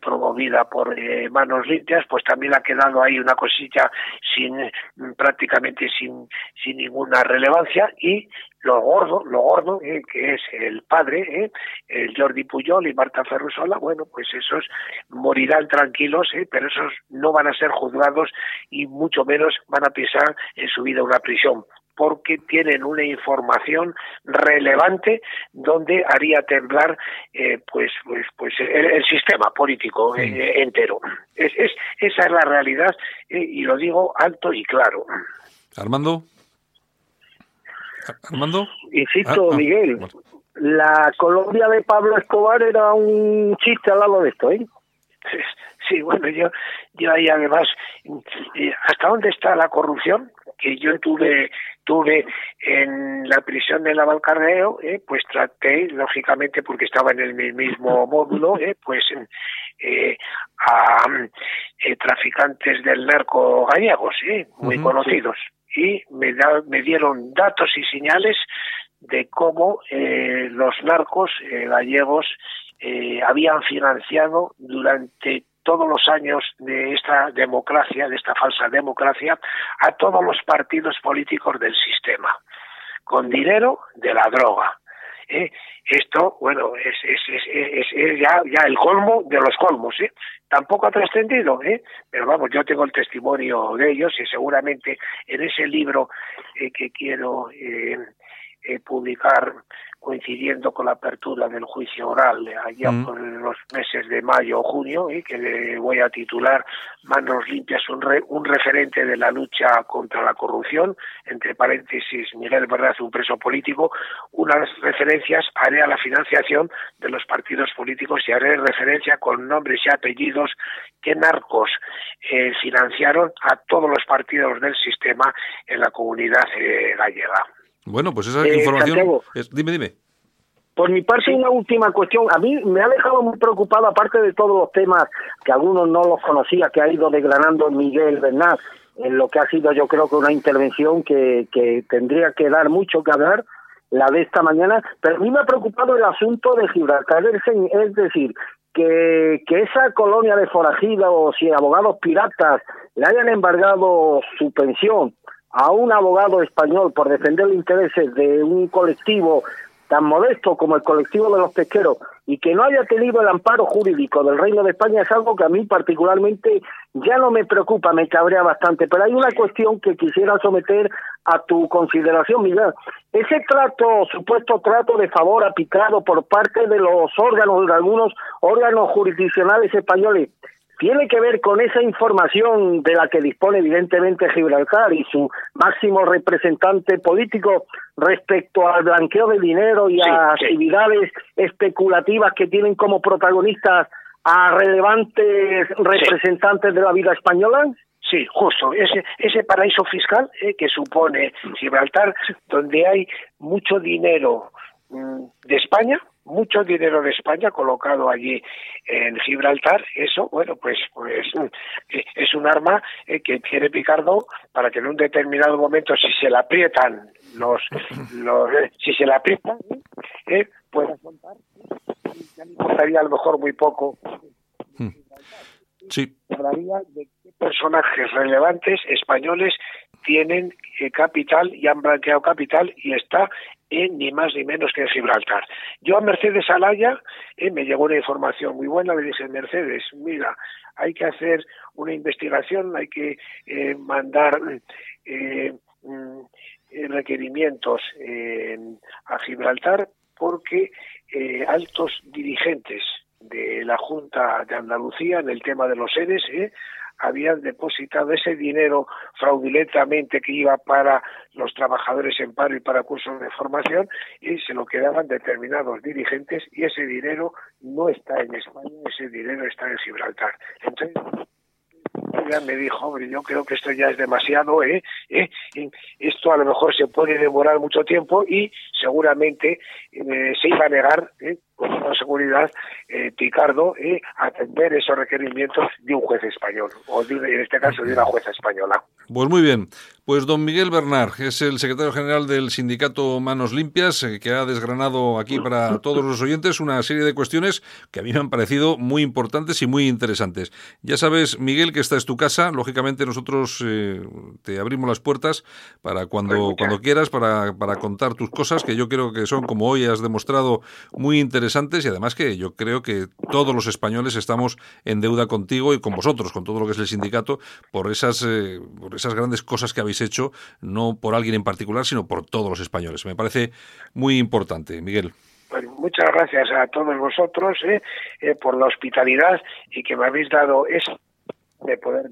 promovida por manos limpias, pues también ha quedado ahí una cosilla sin prácticamente sin, sin ninguna relevancia y lo gordo, lo gordo, eh, que es el padre, eh, el Jordi Puyol y Marta Ferrusola, bueno, pues esos morirán tranquilos, eh, pero esos no van a ser juzgados y mucho menos van a pisar en su vida una prisión porque tienen una información relevante donde haría temblar eh, pues pues pues el, sistema político eh, entero. Es, es, esa es la realidad y lo digo alto y claro. Armando Armando. Insisto, ah, ah, Miguel, la Colombia de Pablo Escobar era un chiste al lado de esto, ¿eh? Sí, bueno, yo, yo ahí además, ¿hasta dónde está la corrupción? Que yo tuve, tuve en la prisión de Navalcarnero, ¿eh? pues traté, lógicamente, porque estaba en el mismo módulo, ¿eh? pues eh, a eh, traficantes del narco gallegos, ¿eh? muy conocidos y me, me dieron datos y señales de cómo eh, los narcos eh, gallegos eh, habían financiado durante todos los años de esta democracia, de esta falsa democracia, a todos los partidos políticos del sistema, con dinero de la droga. ¿Eh? Esto, bueno, es, es, es, es, ya, ya el colmo de los colmos. ¿eh? Tampoco ha trascendido, ¿eh? pero vamos, yo tengo el testimonio de ellos y seguramente en ese libro eh, que quiero eh, eh, publicar coincidiendo con la apertura del juicio oral allá mm. por los meses de mayo o junio y que le voy a titular Manos limpias, un, un referente de la lucha contra la corrupción, entre paréntesis Miguel Verdad, un preso político, unas referencias haré a la financiación de los partidos políticos y haré referencia con nombres y apellidos que narcos eh, financiaron a todos los partidos del sistema en la comunidad eh, gallega. Bueno, pues esa eh, información. dime, dime. Por mi parte, una última cuestión. A mí me ha dejado muy preocupado, aparte de todos los temas que algunos no los conocía, que ha ido desgranando Miguel Bernal, en lo que ha sido yo creo que una intervención que, que tendría que dar mucho que hablar, la de esta mañana, pero a mí me ha preocupado el asunto de Gibraltar, es decir, que, que esa colonia de forajidos y abogados piratas le hayan embargado su pensión a un abogado español por defender los intereses de un colectivo tan modesto como el colectivo de los pesqueros y que no haya tenido el amparo jurídico del Reino de España es algo que a mí particularmente ya no me preocupa, me cabrea bastante. Pero hay una cuestión que quisiera someter a tu consideración, Miguel. Ese trato, supuesto trato de favor aplicado por parte de los órganos, de algunos órganos jurisdiccionales españoles, tiene que ver con esa información de la que dispone evidentemente Gibraltar y su máximo representante político respecto al blanqueo de dinero y a actividades especulativas que tienen como protagonistas a relevantes representantes de la vida española? Sí, justo. Ese, ese paraíso fiscal eh, que supone Gibraltar, donde hay mucho dinero mm, de España, mucho dinero de España colocado allí en Gibraltar, eso, bueno, pues, pues eh, es un arma eh, que tiene Picardo para que en un determinado momento, si se le aprietan los, los eh, si se le aprietan, eh, pueda contar, ya le importaría a lo mejor muy poco. Hmm. Sí. Hablaría de qué personajes relevantes españoles tienen capital y han blanqueado capital y está en ni más ni menos que en Gibraltar. Yo a Mercedes Alaya eh, me llegó una información muy buena, le dije, Mercedes, mira, hay que hacer una investigación, hay que eh, mandar eh, mm, requerimientos a Gibraltar porque altos dirigentes de la Junta de Andalucía en el tema de los seres habían depositado ese dinero fraudulentamente que iba para los trabajadores en paro y para cursos de formación y se lo quedaban determinados dirigentes y ese dinero no está en España, ese dinero está en Gibraltar. Entonces, ella me dijo, hombre, yo creo que esto ya es demasiado, ¿eh? ¿Eh? Esto a lo mejor se puede demorar mucho tiempo y seguramente eh, se iba a negar ¿eh? Con toda seguridad eh, Picardo eh, atender esos requerimientos de un juez español, o en este caso de una jueza española. Pues muy bien. Pues don Miguel Bernard es el secretario general del sindicato Manos Limpias, eh, que ha desgranado aquí para todos los oyentes una serie de cuestiones que a mí me han parecido muy importantes y muy interesantes. Ya sabes, Miguel, que esta es tu casa. Lógicamente nosotros eh, te abrimos las puertas para cuando, cuando quieras, para, para contar tus cosas, que yo creo que son, como hoy has demostrado, muy interesantes y además que yo creo que todos los españoles estamos en deuda contigo y con vosotros, con todo lo que es el sindicato, por esas, eh, por esas grandes cosas que habéis hecho, no por alguien en particular, sino por todos los españoles. Me parece muy importante, Miguel. muchas gracias a todos vosotros eh, eh, por la hospitalidad y que me habéis dado eso de poder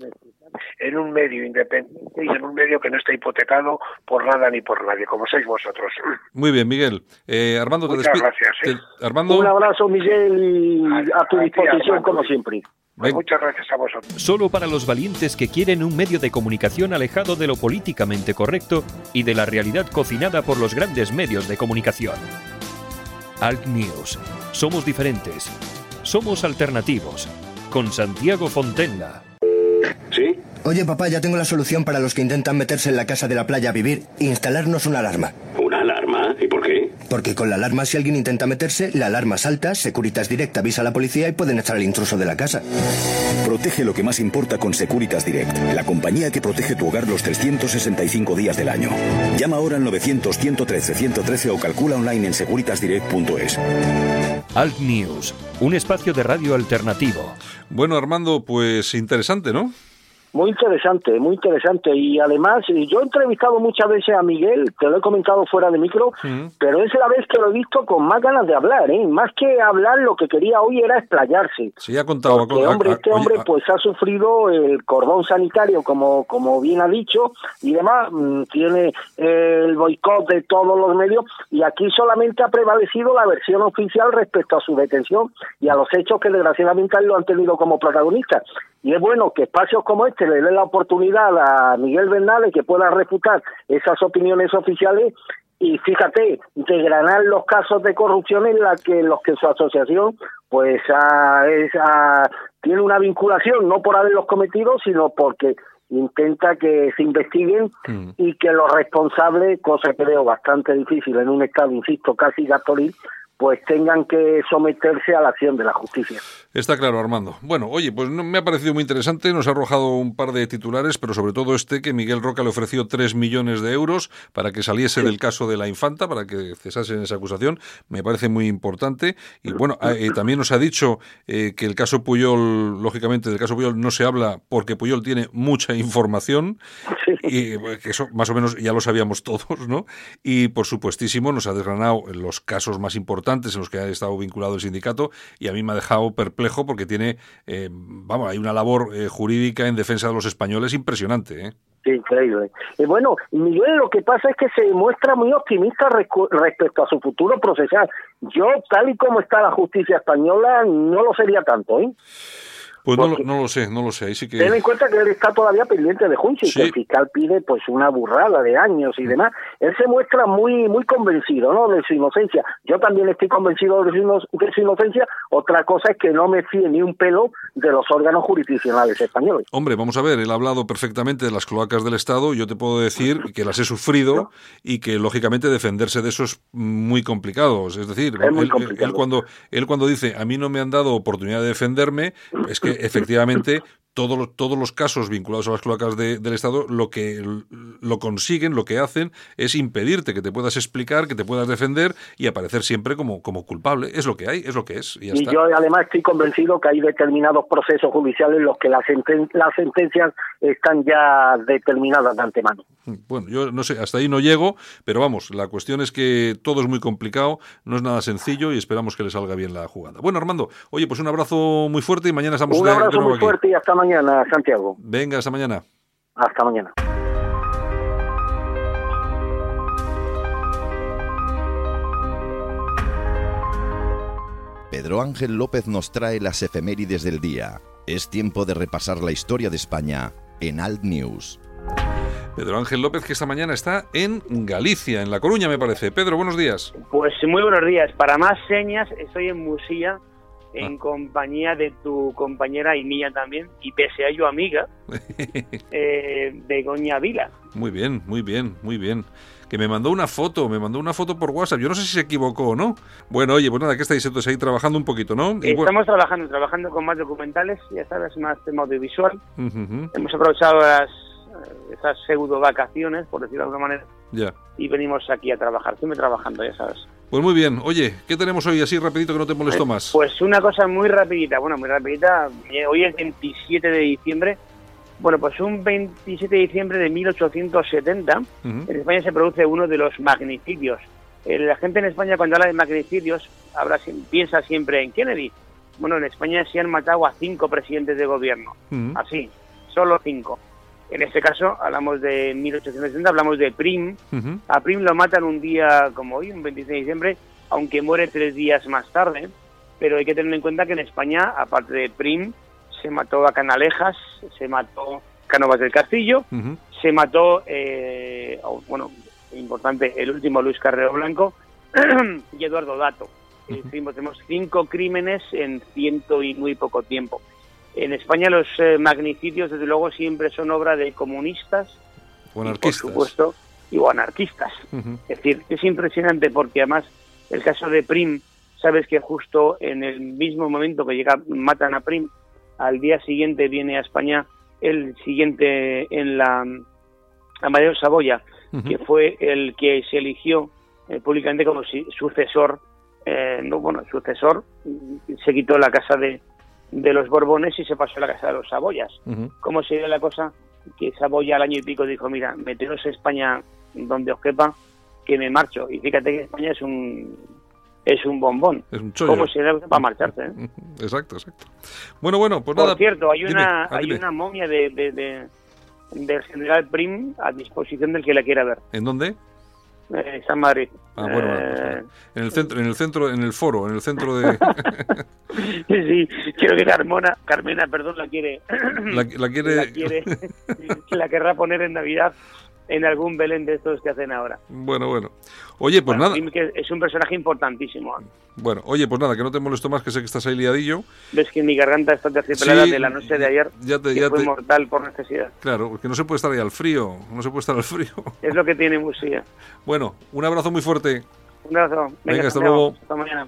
en un medio independiente y en un medio que no está hipotecado por nada ni por nadie, como sois vosotros. Muy bien, Miguel. Eh, Armando, Muchas gracias. Armando... Un abrazo, Miguel, y a, tu disposición, como siempre. Pues muchas gracias a vosotros. Solo para los valientes que quieren un medio de comunicación alejado de lo políticamente correcto y de la realidad cocinada por los grandes medios de comunicación. Alt News. Somos diferentes. Somos alternativos. Con Santiago Fontenla. ¿Sí? Oye, papá, ya tengo la solución para los que intentan meterse en la casa de la playa a vivir e instalarnos una alarma. Porque con la alarma, si alguien intenta meterse, la alarma salta, Securitas Direct avisa a la policía y pueden echar al intruso de la casa. Protege lo que más importa con Securitas Direct, la compañía que protege tu hogar los 365 días del año. Llama ahora al 900-113-113 o calcula online en securitasdirect.es. Alt News, un espacio de radio alternativo. Bueno, Armando, pues interesante, ¿no? Muy interesante, muy interesante. Y además, yo he entrevistado muchas veces a Miguel, te lo he comentado fuera de micro, pero es la vez que lo he visto con más ganas de hablar, ¿eh? Más que hablar, lo que quería hoy era explayarse. Sí, ha contado. Porque, hombre, este hombre pues ha sufrido el cordón sanitario, como, como bien ha dicho, y demás, mm, tiene el boicot de todos los medios, y aquí solamente ha prevalecido la versión oficial respecto a su detención y a los hechos que desgraciadamente lo han tenido como protagonistas. Y es bueno que espacios como este le den la oportunidad a Miguel Bernal que pueda refutar esas opiniones oficiales y fíjate, desgranar los casos de corrupción en la que los que su asociación pues tiene una vinculación no por haberlos cometido, sino porque intenta que se investiguen mm. y que los responsables, cosa que veo bastante difícil en un estado, insisto, casi gasolín, pues tengan que someterse a la acción de la justicia. Está claro, Armando. Bueno, oye, pues me ha parecido muy interesante, nos ha arrojado un par de titulares, pero sobre todo este que Miguel Roca le ofreció 3 millones de euros para que saliese del caso de la infanta, para que cesase en esa acusación, me parece muy importante. Y bueno, eh, también nos ha dicho eh, que el caso Puyol, lógicamente del caso Puyol no se habla porque Puyol tiene mucha información, y que eso más o menos ya lo sabíamos todos, ¿no? Y por supuestísimo nos ha desgranado los casos más importantes en los que ha estado vinculado el sindicato y a mí me ha dejado perplejo porque tiene, eh, vamos, hay una labor eh, jurídica en defensa de los españoles impresionante. ¿eh? Increíble. Y bueno, Miguel, lo que pasa es que se muestra muy optimista respecto a su futuro procesal. Yo, tal y como está la justicia española, no lo sería tanto. ¿eh? Pues no, no, lo sé, no lo sé. Ahí sí que... Ten en cuenta que él está todavía pendiente de juicio y que el fiscal pide pues una burrada de años y mm. demás. Él se muestra muy muy convencido ¿no? de su inocencia. Yo también estoy convencido de su, inocencia. Otra cosa es que no me fíe ni un pelo de los órganos jurisdiccionales españoles. Hombre, vamos a ver, él ha hablado perfectamente de las cloacas del Estado. Yo te puedo decir que las he sufrido y que lógicamente defenderse de eso es muy complicado. Es decir, él, cuando, él cuando dice a mí no me han dado oportunidad de defenderme, es que efectivamente todos los, todos los casos vinculados a las cloacas del Estado lo que lo consiguen, lo que hacen es impedirte que te puedas explicar, que te puedas defender y aparecer siempre como, como culpable. Es lo que hay, es lo que es. Y, yo además estoy convencido que hay determinados procesos judiciales en los que las, las sentencias están ya determinadas de antemano. Bueno, yo no sé, hasta ahí no llego, pero vamos, la cuestión es que todo es muy complicado, no es nada sencillo y esperamos que le salga bien la jugada. Bueno, Armando, oye, pues un abrazo muy fuerte y mañana estamos Un abrazo muy fuerte y hasta mañana, Santiago. Venga, hasta mañana. Hasta mañana. Pedro Ángel López nos trae las efemérides del día. Es tiempo de repasar la historia de España en Alt News. Pedro Ángel López, que esta mañana está en Galicia, en La Coruña, me parece. Pedro, buenos días. Pues muy buenos días. Para más señas, estoy en Musía en ah. compañía de tu compañera y mía también, y pese a ello amiga, eh, Begoña Vila. Muy bien, muy bien, muy bien. Que me mandó una foto, me mandó una foto por WhatsApp. Yo no sé si se equivocó o no. Bueno, oye, pues nada, que estáis entonces ahí trabajando un poquito, ¿no? Estamos trabajando, trabajando con más documentales, ya sabes, más tema audiovisual. Hemos aprovechado las, eh, esas pseudo vacaciones, por decirlo de alguna manera. Ya. Y venimos aquí a trabajar, estoy trabajando, ya sabes. Pues muy bien. Oye, ¿qué tenemos hoy así rapidito que no te molesto más? Pues una cosa muy rapidita, bueno, muy rapidita. Eh, hoy es 27 de diciembre. Bueno, pues un 27 de diciembre de 1870 en España se produce uno de los magnicidios. Eh, la gente en España cuando habla de magnicidios habla, piensa siempre en Kennedy. Bueno, en España se han matado a cinco presidentes de gobierno. Así, solo cinco. En este caso, hablamos de 1870, hablamos de Prim. A Prim lo matan un día como hoy, un 26 de diciembre, aunque muere tres días más tarde. Pero hay que tener en cuenta que en España, aparte de Prim, se mató a Canalejas, se mató Canovas del Castillo, se mató, eh, bueno, importante, el último Luis Carrero Blanco y Eduardo Dato. tenemos cinco crímenes en ciento y muy poco tiempo. En España los eh, magnicidios, desde luego, siempre son obra de comunistas, o anarquistas. por supuesto, y o anarquistas. Es decir, es impresionante porque además el caso de Prim, sabes que justo en el mismo momento que llega, matan a Prim, al día siguiente viene a España el siguiente en la Amadeo Saboya, que fue el que se eligió eh, públicamente como sucesor, eh, no, bueno, sucesor, se quitó la casa de, de los Borbones y se pasó a la casa de los Saboyas. ¿Cómo sería la cosa? Que Saboya al año y pico dijo, mira, meteros a España donde os quepa, que me marcho. Y fíjate que España es un es un bombón. Es un ¿Cómo sería para marcharse? ¿eh? Exacto, exacto. Bueno, bueno, pues Por nada. cierto, hay una, hay una momia de, de, del general Prim a disposición del que la quiera ver. ¿En dónde? Eh, San Madrid. Ah, bueno, pues eh, en el centro, en el centro, en el foro, en el centro de. sí, quiero que Carmona, Carmena, perdón, la quiere. La, quiere. La quiere, la querrá poner en Navidad en algún Belén de estos que hacen ahora. Bueno, bueno. Oye, pues nada. es un personaje importantísimo. Bueno, oye, pues nada, que no te molesto más, que sé que estás ahí liadillo. Ves que mi garganta está terciopelada de la noche de ayer, ya te, ya fue mortal por necesidad. Claro, porque no se puede estar ahí al frío, no se puede estar al frío. Es lo que tiene música. Bueno, un abrazo muy fuerte. Un abrazo. Venga, hasta luego. Hasta mañana.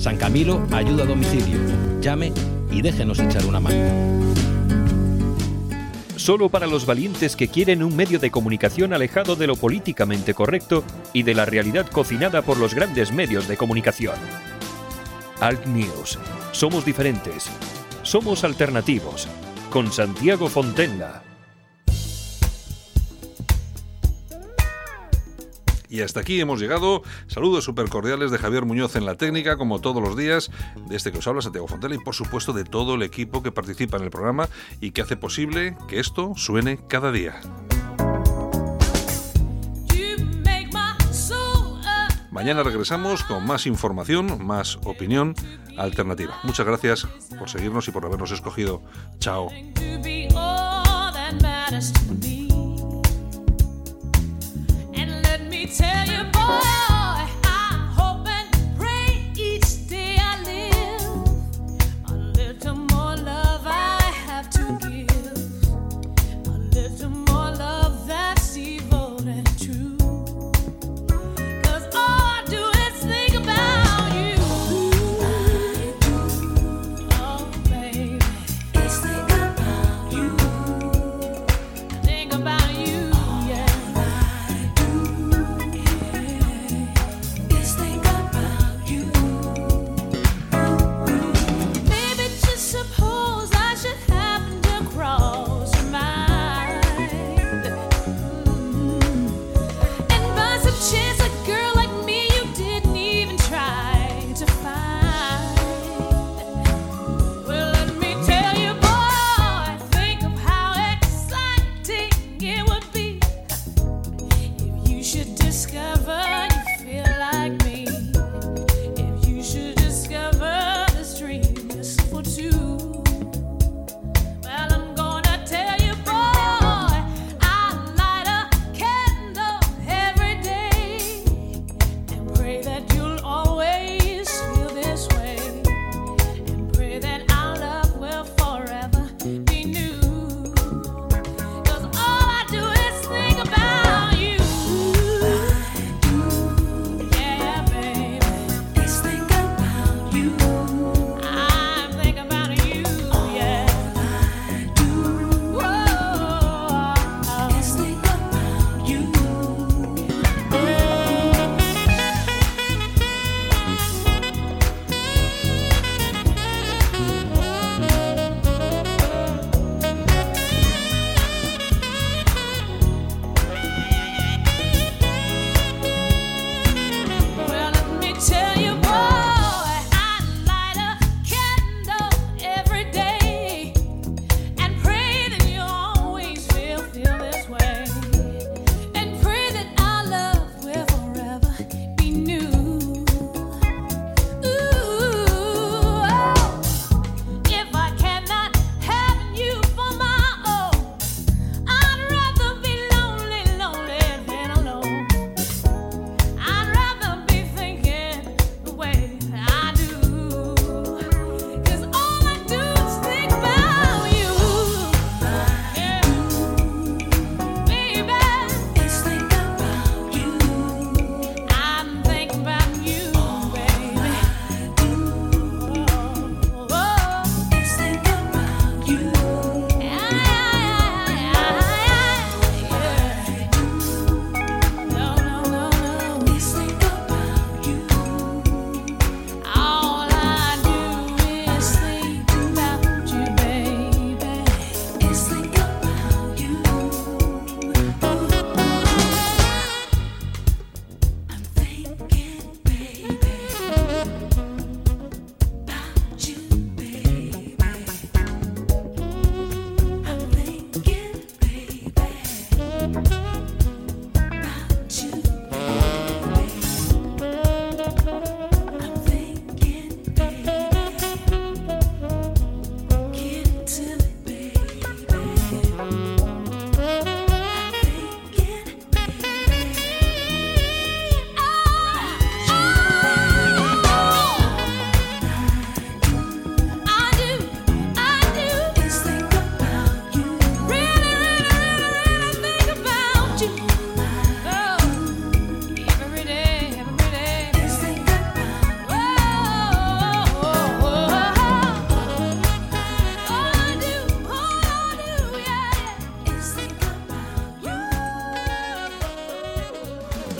San Camilo ayuda a domicilio. Llame y déjenos echar una mano. Solo para los valientes que quieren un medio de comunicación alejado de lo políticamente correcto y de la realidad cocinada por los grandes medios de comunicación. Alt News. Somos diferentes. Somos alternativos. Con Santiago Fontenla. Y hasta aquí hemos llegado. Saludos súper cordiales de Javier Muñoz en la técnica, como todos los días, de este que os habla Santiago Fontela y por supuesto de todo el equipo que participa en el programa y que hace posible que esto suene cada día. Mañana regresamos con más información, más opinión alternativa. Muchas gracias por seguirnos y por habernos escogido. Chao. Tell you, boy.